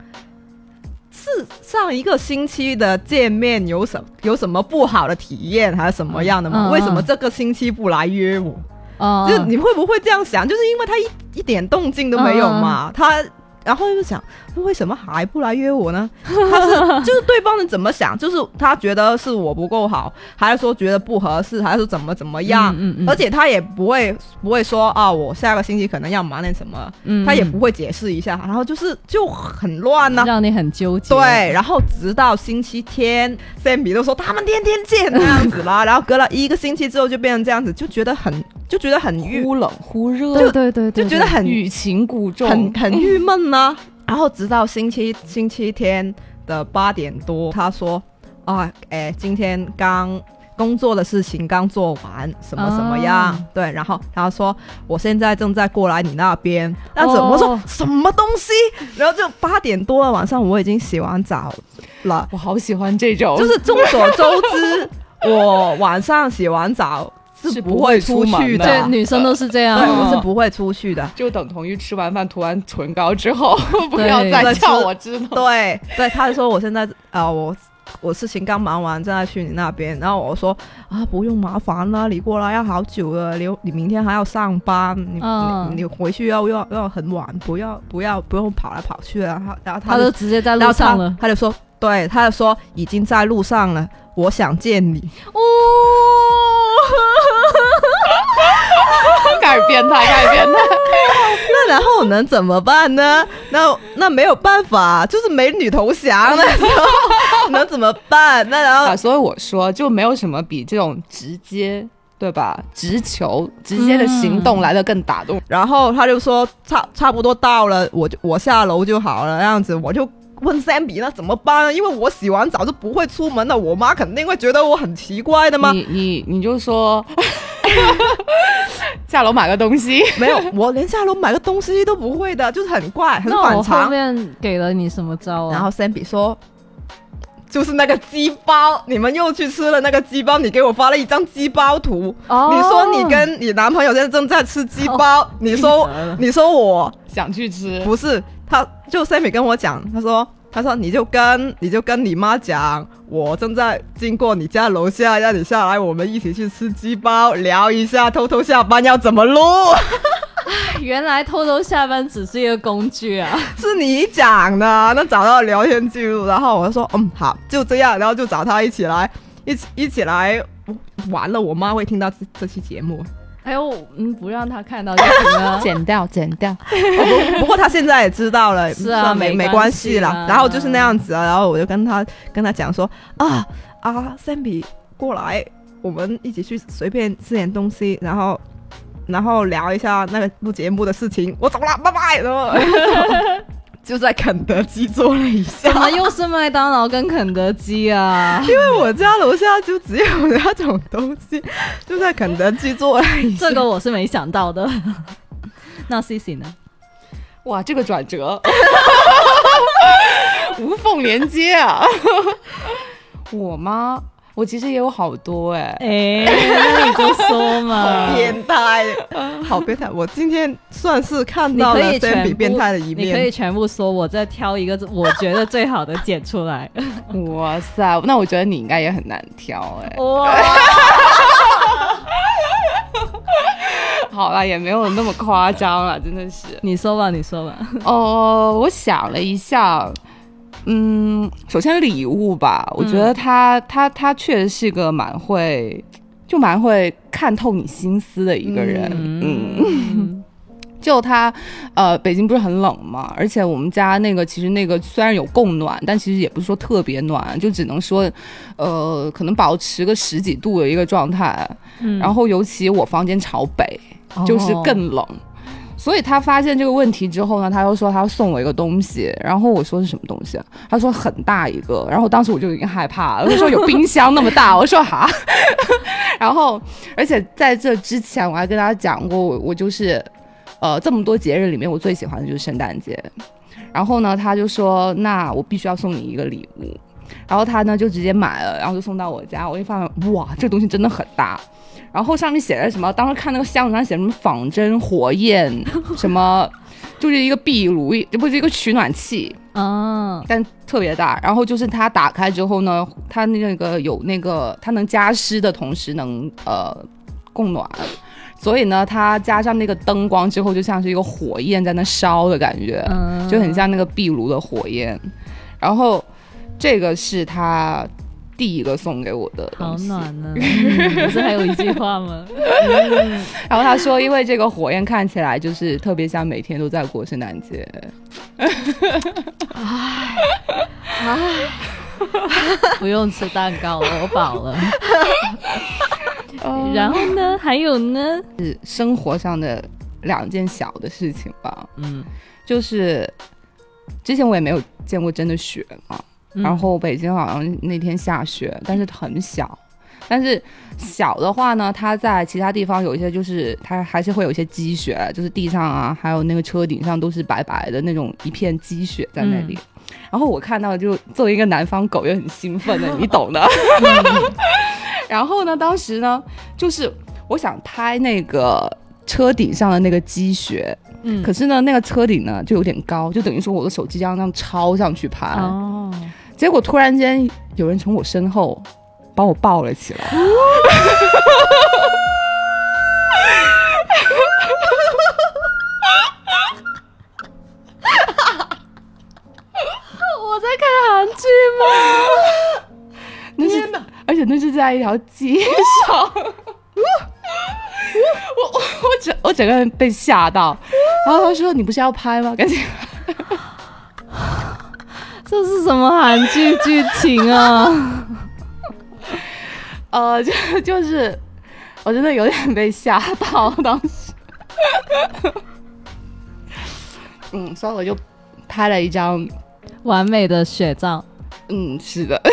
是上一个星期的见面有什有什么不好的体验，还是什么样的吗？为什么这个星期不来约我？哦，就你会不会这样想？就是因为他一一点动静都没有嘛，他然后又想为什么还不来约我呢？他是 就是对方是怎么想？就是他觉得是我不够好，还是说觉得不合适，还是怎么怎么样？嗯嗯而且他也不会不会说啊，我下个星期可能要忙点什么，嗯他也不会解释一下，然后就是就很乱呢、让你很纠结。对，然后直到星期天，Sammy 都说他们天天见那样子啦，然后隔了一个星期之后就变成这样子，就觉得很就觉得很郁忽冷忽热，对对对对，就觉得很欲擒故纵，很很郁闷呢。然后直到星期星期天的八点多，他说啊，哎，今天刚工作的事情刚做完，什么什么样？啊对，然后他说我现在正在过来你那边，那怎么说、哦什么东西？然后就八点多了，晚上我已经洗完澡了，我好喜欢这种，就是众所周知，我晚上洗完澡是是不会出去的对，女生都是这样，对，我是哦不会出去的。就等同于吃完饭涂完唇膏之后，不要再对叫我知道。对对，他就说我现在呃我。我事情刚忙完，正在去你那边，然后我说啊，不用麻烦了，你过来要好久了，你你明天还要上班，你、嗯你你回去要要要很晚，不要不要不用跑来跑去了。然后然后他他就直接在路上了。他就说，对，他就说已经在路上了，我想见你。哦，开始变态，开始变态。那然后能怎么办呢？那那没有办法，就是美女投降，那时候能怎么办？那然后啊，所以我说就没有什么比这种直接。对吧？直球直接的行动来的更打动。然后他就说差差不多到了，我就我下楼就好了，那样子我就问 Sammy 那怎么办呢？因为我洗完澡就不会出门的，我妈肯定会觉得我很奇怪的吗？你你你就说 下楼买个东西，没有，我连下楼买个东西都不会的，就是很怪，很反常后。面给了你什么招啊？然后 Sammy 说。就是那个鸡包，你们又去吃了那个鸡包，你给我发了一张鸡包图。哦你说你跟你男朋友现在正在吃鸡包，你说你说我想去吃。不是，他就 Sammy 跟我讲，他说他说你就跟你就跟你妈讲，我正在经过你家楼下，让你下来，我们一起去吃鸡包，聊一下偷偷下班要怎么录，原来偷偷下班只是一个工具啊！是你讲的。那找到聊天记录，然后我就说嗯好，就这样，然后就找他一起来，一起一起来。完了，我妈会听到这这期节目。还有，嗯，不让他看到就行了。剪掉，剪掉。哦不不过他现在也知道了，是啊没没没关关系啦。然后就是那样子啊，然后我就跟他跟他讲说啊啊，Sammy 过来，我们一起去随便吃点东西，然后然后聊一下那个录节目的事情。我走了，拜拜。然后 就在肯德基坐了一下怎，么又是麦当劳跟肯德基啊？因为我家楼下就只有那种东西，就在肯德基坐了一下。这个我是没想到的。那 C C 呢？哇，这个转折，无缝连接啊！我吗？我其实也有好多哎、哎，那你就说嘛。好变态，好变态！我今天算是看到了可以全 Sammy 变态的一面你可以。全部说，我再挑一个我觉得最好的剪出来。哇塞，那我觉得你应该也很难挑哎、哇，好啦，也没有那么夸张了，真的是。你说吧，你说吧。哦，我想了一下，嗯，首先礼物吧，我觉得他、他他确实是一个蛮会，就蛮会看透你心思的一个人，嗯。嗯，就他，呃，北京不是很冷嘛，而且我们家那个其实那个虽然有供暖，但其实也不是说特别暖，就只能说，呃，可能保持个十几度的一个状态。嗯。然后尤其我房间朝北，就是哦。更冷。所以他发现这个问题之后呢，他又说他要送我一个东西，然后我说是什么东西啊？他说很大一个，然后当时我就已经害怕了，我说有冰箱那么大，我说哈，然后而且在这之前我还跟他讲过，我我就是呃这么多节日里面我最喜欢的就是圣诞节，然后呢他就说那我必须要送你一个礼物。然后他呢就直接买了，然后就送到我家。我一发现，哇，这东西真的很大。然后上面写着什么？当时看那个箱子上写什么仿真火焰，什么就是一个壁炉，这不是一个取暖器，啊，但特别大。然后就是它打开之后呢，它那个有那个它能加湿的同时能呃供暖，所以呢，它加上那个灯光之后，就像是一个火焰在那烧的感觉。嗯，就很像那个壁炉的火焰。然后这个是他第一个送给我的好。暖呢。嗯不是还有一句话吗？然后他说，因为这个火焰看起来就是特别像每天都在过圣诞节。不用吃蛋糕了，我饱了。呃 然后呢？还有呢？是生活上的两件小的事情吧，嗯，就是之前我也没有见过真的雪嘛，嗯然后北京好像那天下雪，但是很小。但是小的话呢，它在其他地方有一些，就是它还是会有一些积雪，就是地上啊，还有那个车顶上都是白白的那种一片积雪在那里。然后我看到就作为一个南方狗也很兴奋的，你懂的。然后呢，当时呢，就是我想拍那个车顶上的那个积雪，嗯可是呢，那个车顶呢就有点高，就等于说我的手机这样这样抄上去拍。哦，结果突然间有人从我身后把我抱了起来，我在看韩剧吗？那是而且那是在一条街上。我我我整我整个人被吓到，然后他说：“你不是要拍吗？赶紧这是什么韩剧剧情啊？呃，就就是我真的有点被吓到，当时。嗯，所以我就拍了一张，完美的雪照，嗯，是的。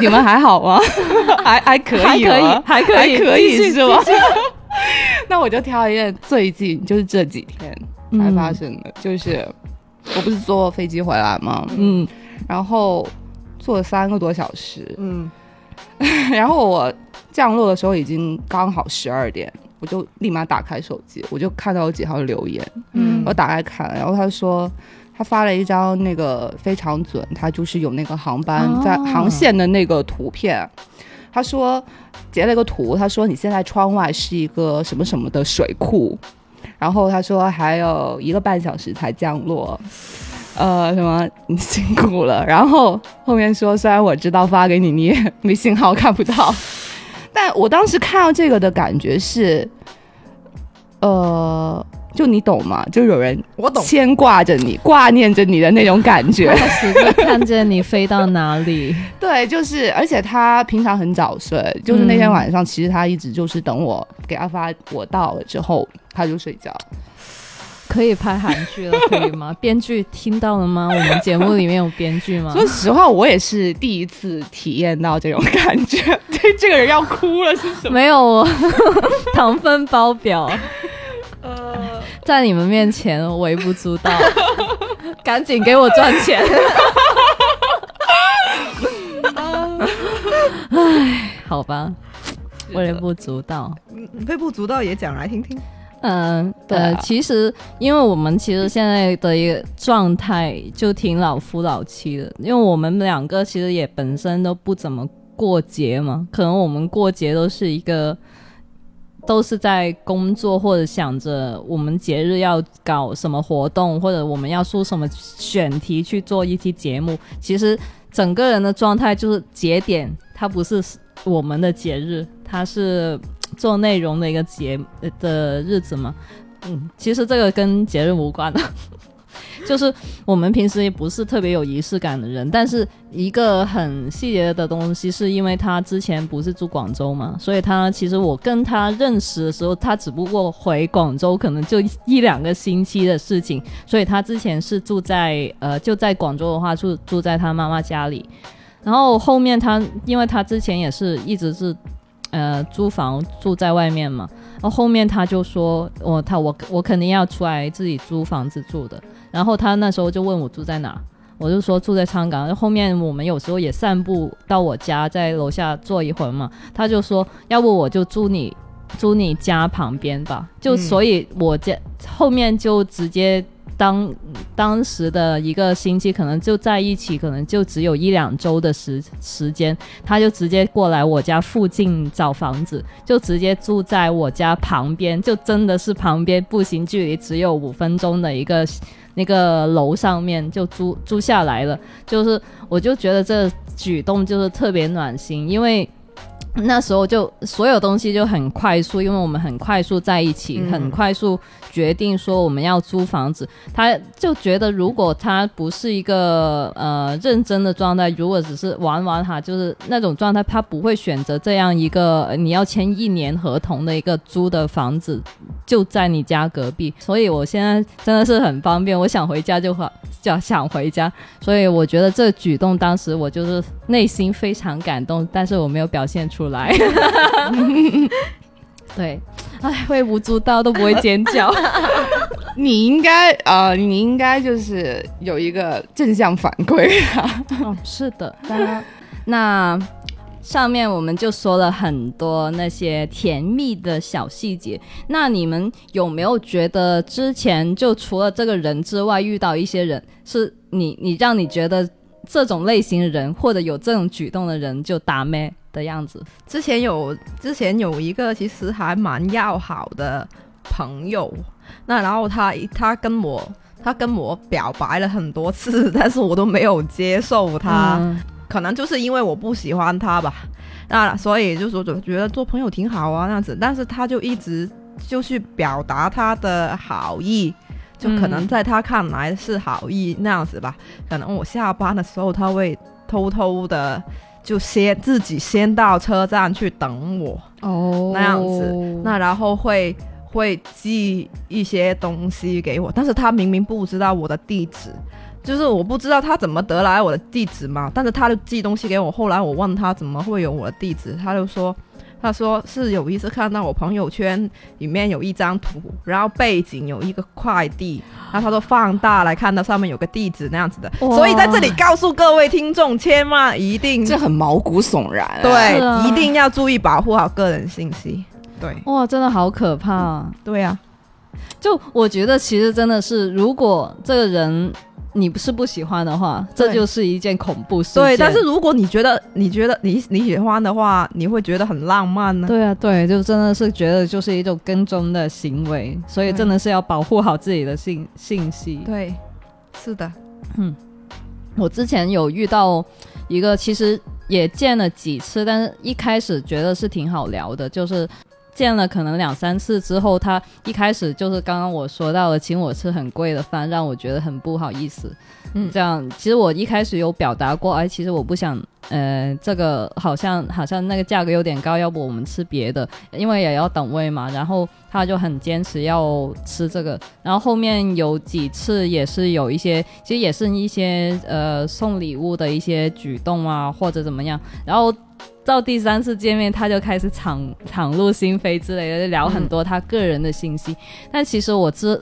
你们还好吗？还还可以吗，还可以，还可以，可以是吗？那我就挑一件最近就是这几天才发生的，就是我不是坐飞机回来吗？嗯然后坐了三个多小时，嗯，然后我降落的时候已经刚好十二点，我就立马打开手机，我就看到有几条留言，嗯我打开看，然后他说他发了一张那个非常准，他就是有那个航班哦在航线的那个图片，他说截了个图，他说你现在窗外是一个什么什么的水库，然后他说还有一个半小时才降落。呃，什么你辛苦了？然后后面说，虽然我知道发给你你也没信号看不到，但我当时看到这个的感觉是，呃，就你懂吗？就有人我懂。牵挂着你，挂念着你的那种感觉。开始就看着你飞到哪里，对，就是，而且他平常很早睡，就是那天晚上，其实他一直就是等我给阿发我到了之后，他就睡觉。可以拍韩剧了，可以吗？编剧听到了吗？我们节目里面有编剧吗？说实话，我也是第一次体验到这种感觉。对，这个人要哭了是什么？没有我 糖分爆表，呃，在你们面前微不足道，赶紧给我赚钱。唉，好吧，微不足道。嗯微不足道也讲来听听。嗯，对啊呃，其实因为我们其实现在的一个状态就挺老夫老妻的，因为我们两个其实也本身都不怎么过节嘛，可能我们过节都是一个都是在工作或者想着我们节日要搞什么活动，或者我们要出什么选题去做一期节目，其实整个人的状态就是节点，它不是我们的节日，它是做内容的一个节的日子嘛。嗯，其实这个跟节日无关的，就是我们平时也不是特别有仪式感的人，但是一个很细节的东西，是因为他之前不是住广州嘛，所以他其实我跟他认识的时候，他只不过回广州可能就一两个星期的事情，所以他之前是住在呃就在广州的话住住在他妈妈家里，然后后面他因为他之前也是一直是呃租房住在外面嘛，然后后面他就说我、他我我肯定要出来自己租房子住的，然后他那时候就问我住在哪，我就说住在昌岗，后面我们有时候也散步到我家，在楼下坐一会儿嘛。他就说，要不我就住你住你家旁边吧。就嗯所以我家后面就直接当当时的一个星期，可能就在一起，可能就只有一两周的时时间，他就直接过来我家附近找房子，就直接住在我家旁边，就真的是旁边步行距离只有五分钟的一个那个楼上面就租租下来了。就是我就觉得这举动就是特别暖心，因为。那时候就所有东西就很快速，因为我们很快速在一起，嗯很快速决定说我们要租房子。他就觉得如果他不是一个呃认真的状态，如果只是玩玩哈，就是那种状态，他不会选择这样一个呃你要签一年合同的一个租的房子就在你家隔壁。所以我现在真的是很方便，我想回家就回就想回家。所以我觉得这举动当时我就是内心非常感动，但是我没有表现出来。对，哎，微不足道都不会尖叫。你应该呃，你应该就是有一个正向反馈啊。哦，是的，当然，那上面我们就说了很多那些甜蜜的小细节。那你们有没有觉得之前就除了这个人之外，遇到一些人是你你让你觉得这种类型的人或者有这种举动的人就打咩的样子？之前有之前有一个其实还蛮要好的朋友，那然后他他跟我他跟我表白了很多次，但是我都没有接受他，嗯。可能就是因为我不喜欢他吧，那所以就说就觉得做朋友挺好啊那样子，但是他就一直就去表达他的好意。就可能嗯在他看来是好意那样子吧，可能我下班的时候他会偷偷的就先自己先到车站去等我，哦那样子那然后会会寄一些东西给我，但是他明明不知道我的地址，就是我不知道他怎么得来我的地址嘛，但是他就寄东西给我。后来我问他怎么会有我的地址，他就说。他说是有一次看到我朋友圈里面有一张图，然后背景有一个快递，然后他说放大来看到上面有个地址那样子的，所以在这里告诉各位听众，千万一定这很毛骨悚然、啊。对啊，一定要注意保护好个人信息。对，哇，真的好可怕、啊！对啊，就我觉得，其实真的是，如果这个人你不是不喜欢的话，这就是一件恐怖事。对，但是如果你觉得你觉得你你喜欢的话，你会觉得很浪漫呢。对啊，对，就真的是觉得就是一种跟踪的行为，所以真的是要保护好自己的信信息。对，是的，嗯我之前有遇到一个，其实也见了几次，但是一开始觉得是挺好聊的，就是见了可能两三次之后，他一开始就是刚刚我说到的，请我吃很贵的饭，让我觉得很不好意思。嗯这样其实我一开始有表达过，哎，其实我不想，呃，这个好像好像那个价格有点高，要不我们吃别的，因为也要等位嘛。然后他就很坚持要吃这个，然后后面有几次也是有一些，其实也是一些呃送礼物的一些举动啊，或者怎么样，然后。到第三次见面，他就开始敞敞露心扉之类的，就聊很多他个人的信息。但其实我知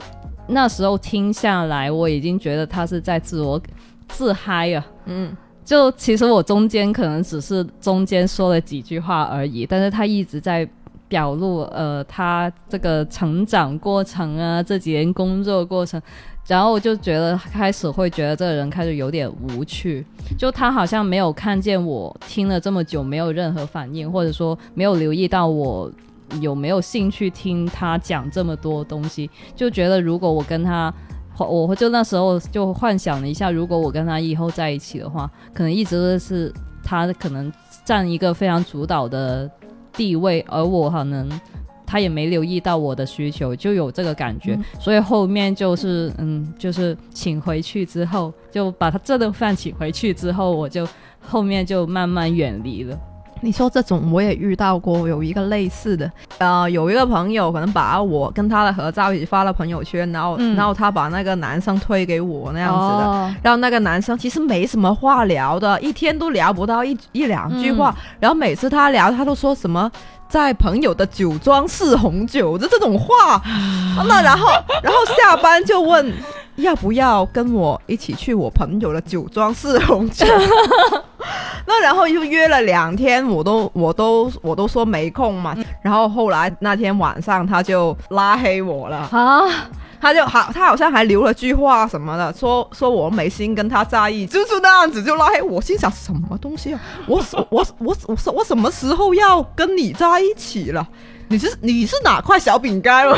那时候听下来，我已经觉得他是在自我自嗨啊。嗯，就其实我中间可能只是中间说了几句话而已，但是他一直在表露呃他这个成长过程啊，这几年工作过程，然后我就觉得开始会觉得这个人开始有点无趣，就他好像没有看见我听了这么久没有任何反应，或者说没有留意到我。有没有兴趣听他讲这么多东西？就觉得如果我跟他我就那时候就幻想了一下，如果我跟他以后在一起的话，可能一直都是他可能占一个非常主导的地位，而我可能他也没留意到我的需求，就有这个感觉，嗯所以后面就是嗯，就是请回去之后，就把他这顿饭请回去之后，我就后面就慢慢远离了。你说这种我也遇到过，有一个类似的，呃，有一个朋友可能把我跟他的合照一起发了朋友圈，然后、嗯然后他把那个男生推给我那样子的。哦然后那个男生其实没什么话聊的，一天都聊不到一一两句话。然后每次他聊，他都说什么在朋友的酒庄试红酒，就这种话。那然后然后下班就问要不要跟我一起去我朋友的酒庄试红酒？那然后又约了两天，我都我都我都说没空嘛。然后后来那天晚上他就拉黑我了，啊，他就好，他好像还留了句话什么的，说说我没心跟他在一，就是那样子就拉黑我。心想什么东西啊？我什我我我我我什么时候要跟你在一起了？你是你是哪块小饼干吗？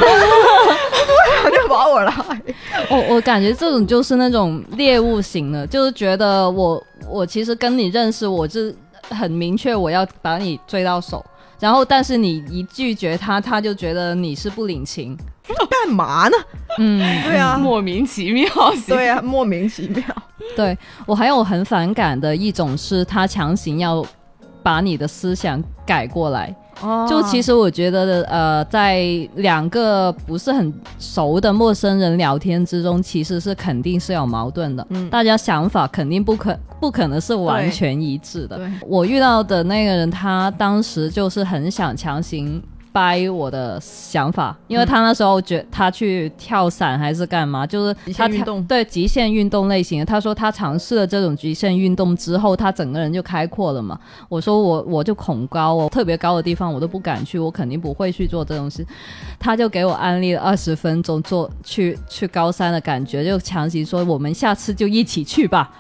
他就把我拉黑。我我感觉这种就是那种猎物型的，就是觉得我我其实跟你认识，我是很明确我要把你追到手，然后但是你一拒绝他，他就觉得你是不领情。干嘛呢？嗯，对啊，莫名其妙。对啊，莫名其妙。对我还有很反感的一种是，他强行要把你的思想改过来。就其实我觉得，呃，在两个不是很熟的陌生人聊天之中，其实是肯定是有矛盾的。嗯，大家想法肯定不可不可能是完全一致的。我遇到的那个人，他当时就是很想强行。掰我的想法，因为他那时候觉他去跳伞还是干嘛，就是他运动对极限运动类型的。他说他尝试了这种极限运动之后，他整个人就开阔了嘛。我说我我就恐高哦，特别高的地方我都不敢去，我肯定不会去做这种事。他就给我安利了二十分钟做去去高山的感觉，就强行说我们下次就一起去吧。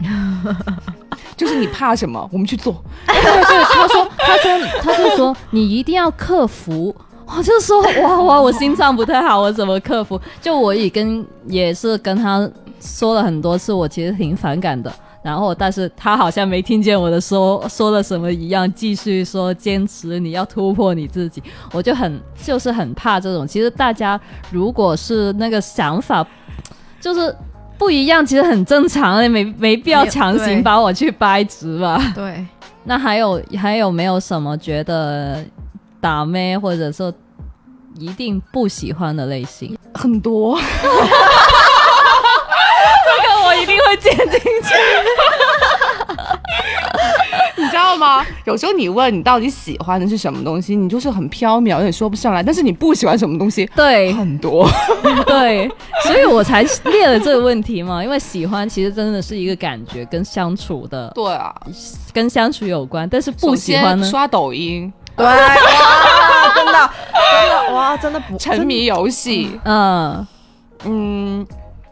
就是你怕什么，我们去做。对对，他说，他说，他就说你一定要克服。我就说哇哇，我心脏不太好，我怎么克服？就我已跟也是跟他说了很多次，我其实挺反感的。然后，但是他好像没听见我的说说了什么一样，继续说坚持你要突破你自己。我就很就是很怕这种。其实大家如果是那个想法，就是。不一样，其实很正常，没没必要强行把我去掰直吧。对，那还有还有没有什么觉得打妹或者说一定不喜欢的类型？很多，这个我一定会剪进去。你知道吗？有时候你问你到底喜欢的是什么东西，你就是很飘渺，有点说不上来。但是你不喜欢什么东西，对，很多，对，所以我才列了这个问题嘛。因为喜欢其实真的是一个感觉跟相处的，对啊，跟相处有关。但是不喜欢呢？刷抖音，对，哇，真的，真的，哇，真的不 沉迷游戏，嗯嗯，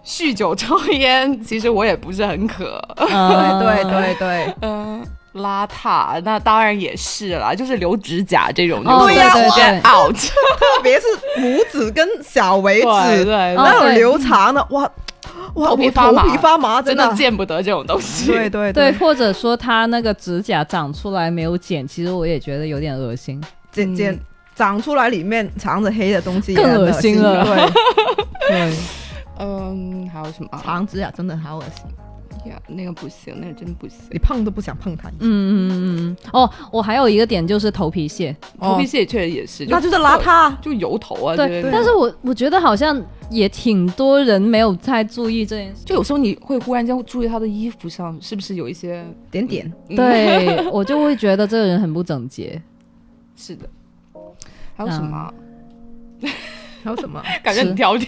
酗酒抽烟，其实我也不是很渴，对对对对，嗯。邋遢，那当然也是啦，就是留指甲这种，对呀，对对，out，特别是拇指跟小尾指，对，那种留长的，哇哇，头皮发麻，头皮发麻，真的见不得这种东西。对对对，或者说他那个指甲长出来没有剪，其实我也觉得有点恶心，剪剪长出来里面藏着黑的东西，更恶心了。对。对，嗯，还有什么？长指甲真的好恶心。呀，那个不行，那个真不行，你碰都不想碰它。嗯嗯嗯嗯。哦，我还有一个点就是头皮屑，头皮屑确实也是，那就是邋遢，就油头啊。对，但是我我觉得好像也挺多人没有太注意这件事。就有时候你会忽然间注意他的衣服上是不是有一些点点，对我就会觉得这个人很不整洁。是的，还有什么？还有什么？感觉很挑剔。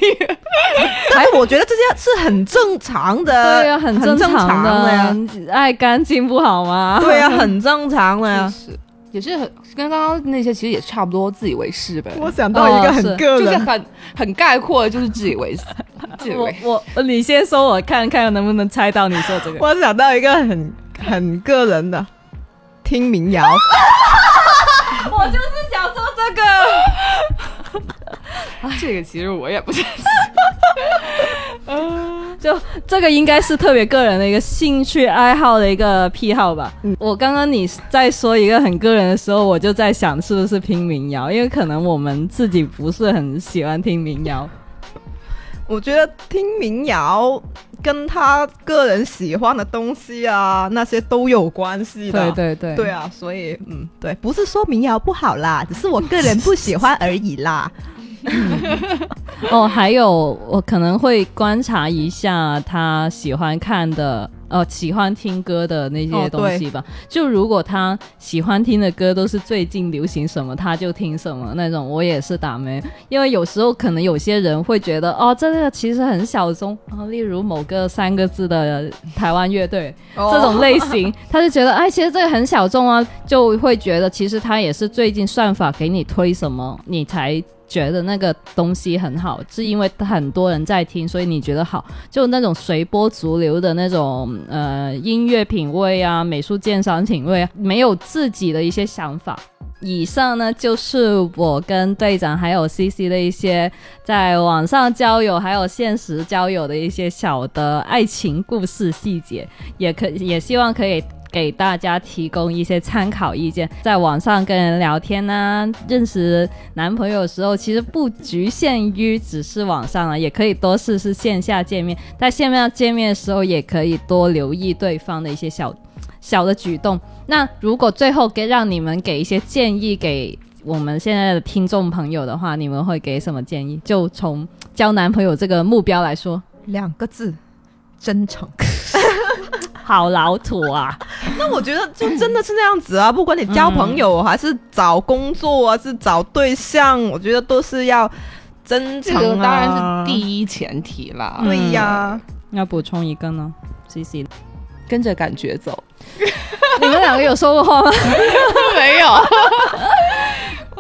哎，我觉得这些是很正常的，对呀，很正常的呀。爱干净不好吗？对呀，很正常的呀。是，也是很跟刚刚那些其实也差不多，自以为是呗。我想到一个很个人，就是很很概括的，就是自以为是。自以为我我你先说，我看看能不能猜到你说这个。我想到一个很很个人的，听民谣。我就是想说这个。这个其实我也不太，嗯，就这个应该是特别个人的一个兴趣爱好的一个癖好吧。我刚刚你在说一个很个人的时候，我就在想是不是听民谣，因为可能我们自己不是很喜欢听民谣。我觉得听民谣跟他个人喜欢的东西啊，那些都有关系的。对对对，对啊，所以嗯，对，不是说民谣不好啦，只是我个人不喜欢而已啦。哦，还有我可能会观察一下他喜欢看的呃喜欢听歌的那些哦东西吧。就如果他喜欢听的歌都是最近流行什么，他就听什么那种，我也是打没。因为有时候可能有些人会觉得哦，这个其实很小众啊、例如某个三个字的台湾乐队。哦这种类型，他就觉得哎，其实这个很小众啊，就会觉得其实他也是最近算法给你推什么，你才觉得那个东西很好，是因为很多人在听，所以你觉得好，就那种随波逐流的那种呃音乐品味啊、美术鉴赏品味，没有自己的一些想法。以上呢就是我跟队长还有 CC 的一些在网上交友还有现实交友的一些小的爱情故事细节，也可也希望可以给大家提供一些参考意见。在网上跟人聊天呢、认识男朋友的时候，其实不局限于只是网上了，也可以多试试线下见面。在线下见面的时候，也可以多留意对方的一些小小的举动。那如果最后给让你们给一些建议给我们现在的听众朋友的话，你们会给什么建议？就从交男朋友这个目标来说，两个字，真诚。好老土啊！那我觉得就真的是那样子啊，不管你交朋友还是找工作啊，是找对象，我觉得都是要真这诚啊。个当然是第一前提啦。对呀、要补充一个呢，C C，跟着感觉走。你们两个有说过话吗？没有。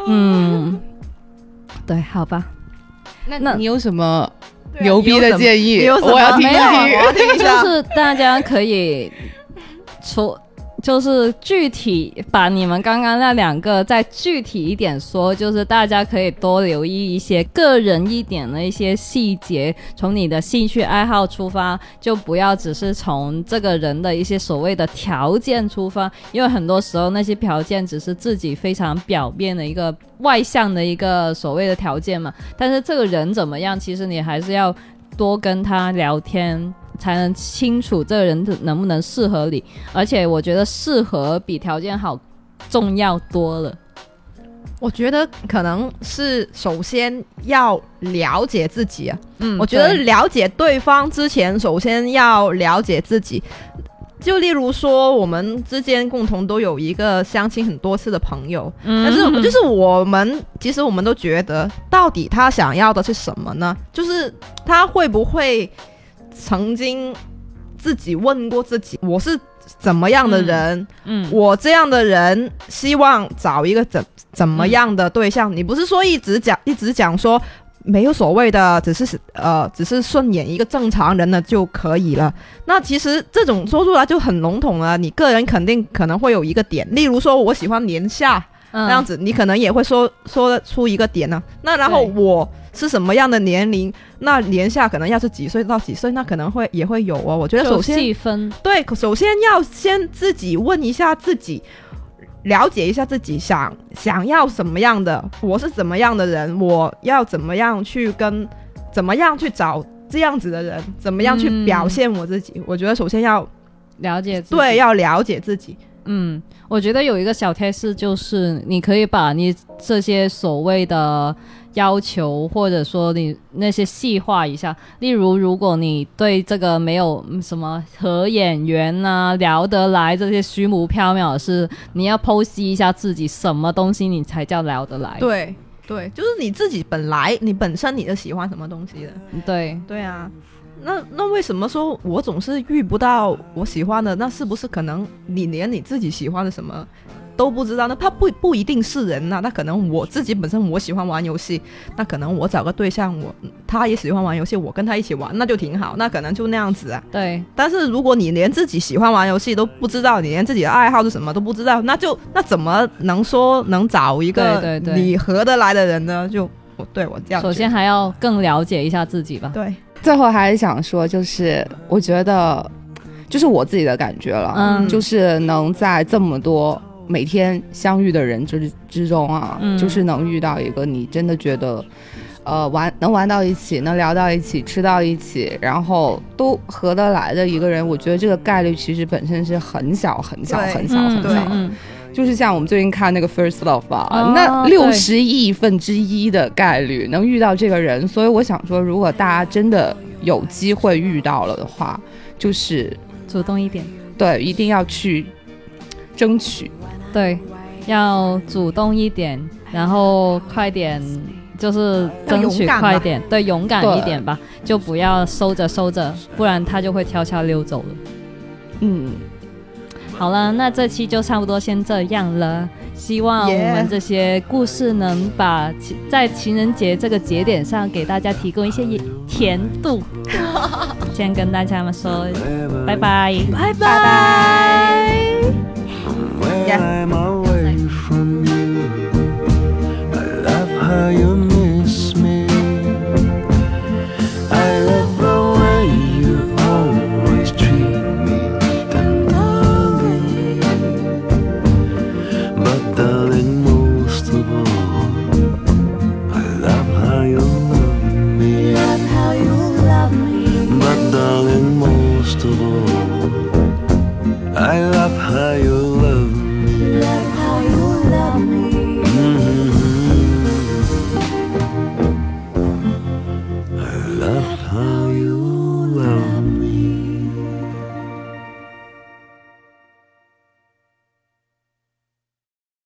嗯，对，好吧。那那你有什么牛逼的建议？我要听没有。就是大家可以除，就是具体把你们刚刚那两个再具体一点说，就是大家可以多留意一些个人一点的一些细节，从你的兴趣爱好出发，就不要只是从这个人的一些所谓的条件出发，因为很多时候那些条件只是自己非常表面的一个外向的一个所谓的条件嘛，但是这个人怎么样，其实你还是要多跟他聊天，才能清楚这个人能不能适合你。而且我觉得适合比条件好重要多了。我觉得可能是首先要了解自己啊。嗯我觉得了解对方之前，首先要了解自己。就例如说，我们之间共同都有一个相亲很多次的朋友，嗯但是就是我们其实我们都觉得，到底他想要的是什么呢？就是他会不会曾经自己问过自己，我是怎么样的人？嗯我这样的人希望找一个怎怎么样的对象？你不是说一直讲一直讲说没有所谓的，只是呃只是顺眼一个正常人的就可以了。那其实这种说出来就很笼统了，你个人肯定可能会有一个点，例如说我喜欢年下。那那样子，你可能也会说说出一个点呢、那然后我是什么样的年龄？那年下可能要是几岁到几岁，那可能会也会有哦。我觉得首先细分，对，首先要先自己问一下自己，了解一下自己想想要什么样的，我是怎么样的人，我要怎么样去跟，怎么样去找这样子的人，怎么样去嗯表现我自己。我觉得首先要了解自己对要了解自己。嗯，我觉得有一个小 test 就是，你可以把你这些所谓的要求，或者说你那些细化一下。例如，如果你对这个没有嗯什么合眼缘啊、聊得来这些虚无缥缈的事，你要剖析一下自己什么东西你才叫聊得来。对对，就是你自己本来你本身你就喜欢什么东西的。对，对啊，那那为什么说我总是遇不到我喜欢的？那是不是可能你连你自己喜欢的什么都不知道？那他不不一定是人呐、那可能我自己本身我喜欢玩游戏，那可能我找个对象，我他也喜欢玩游戏，我跟他一起玩，那就挺好，那可能就那样子啊。对，但是如果你连自己喜欢玩游戏都不知道，你连自己的爱好是什么都不知道，那就那怎么能说能找一个你合得来的人呢？就我对我这样，首先还要更了解一下自己吧。对。最后还是想说，就是我觉得，就是我自己的感觉了，嗯就是能在这么多每天相遇的人之之中啊，嗯就是能遇到一个你真的觉得。呃，玩能玩到一起，能聊到一起，吃到一起，然后都合得来的一个人，我觉得这个概率其实本身是很小很小很小很小的。嗯就是像我们最近看那个《First Love》啊，哦那六十亿分之一的概率能遇到这个人，所以我想说，如果大家真的有机会遇到了的话，就是主主动一点，对，一定要去争取。对，要主动一点，然后快点，就是争取快点，对，勇敢一点吧，就不要收着收着，不然他就会悄悄溜走了。嗯，好了，那这期就差不多先这样了。希望我们这些故事能把在情人节这个节点上给大家提供一些甜度。先跟大家们说拜拜，拜拜。I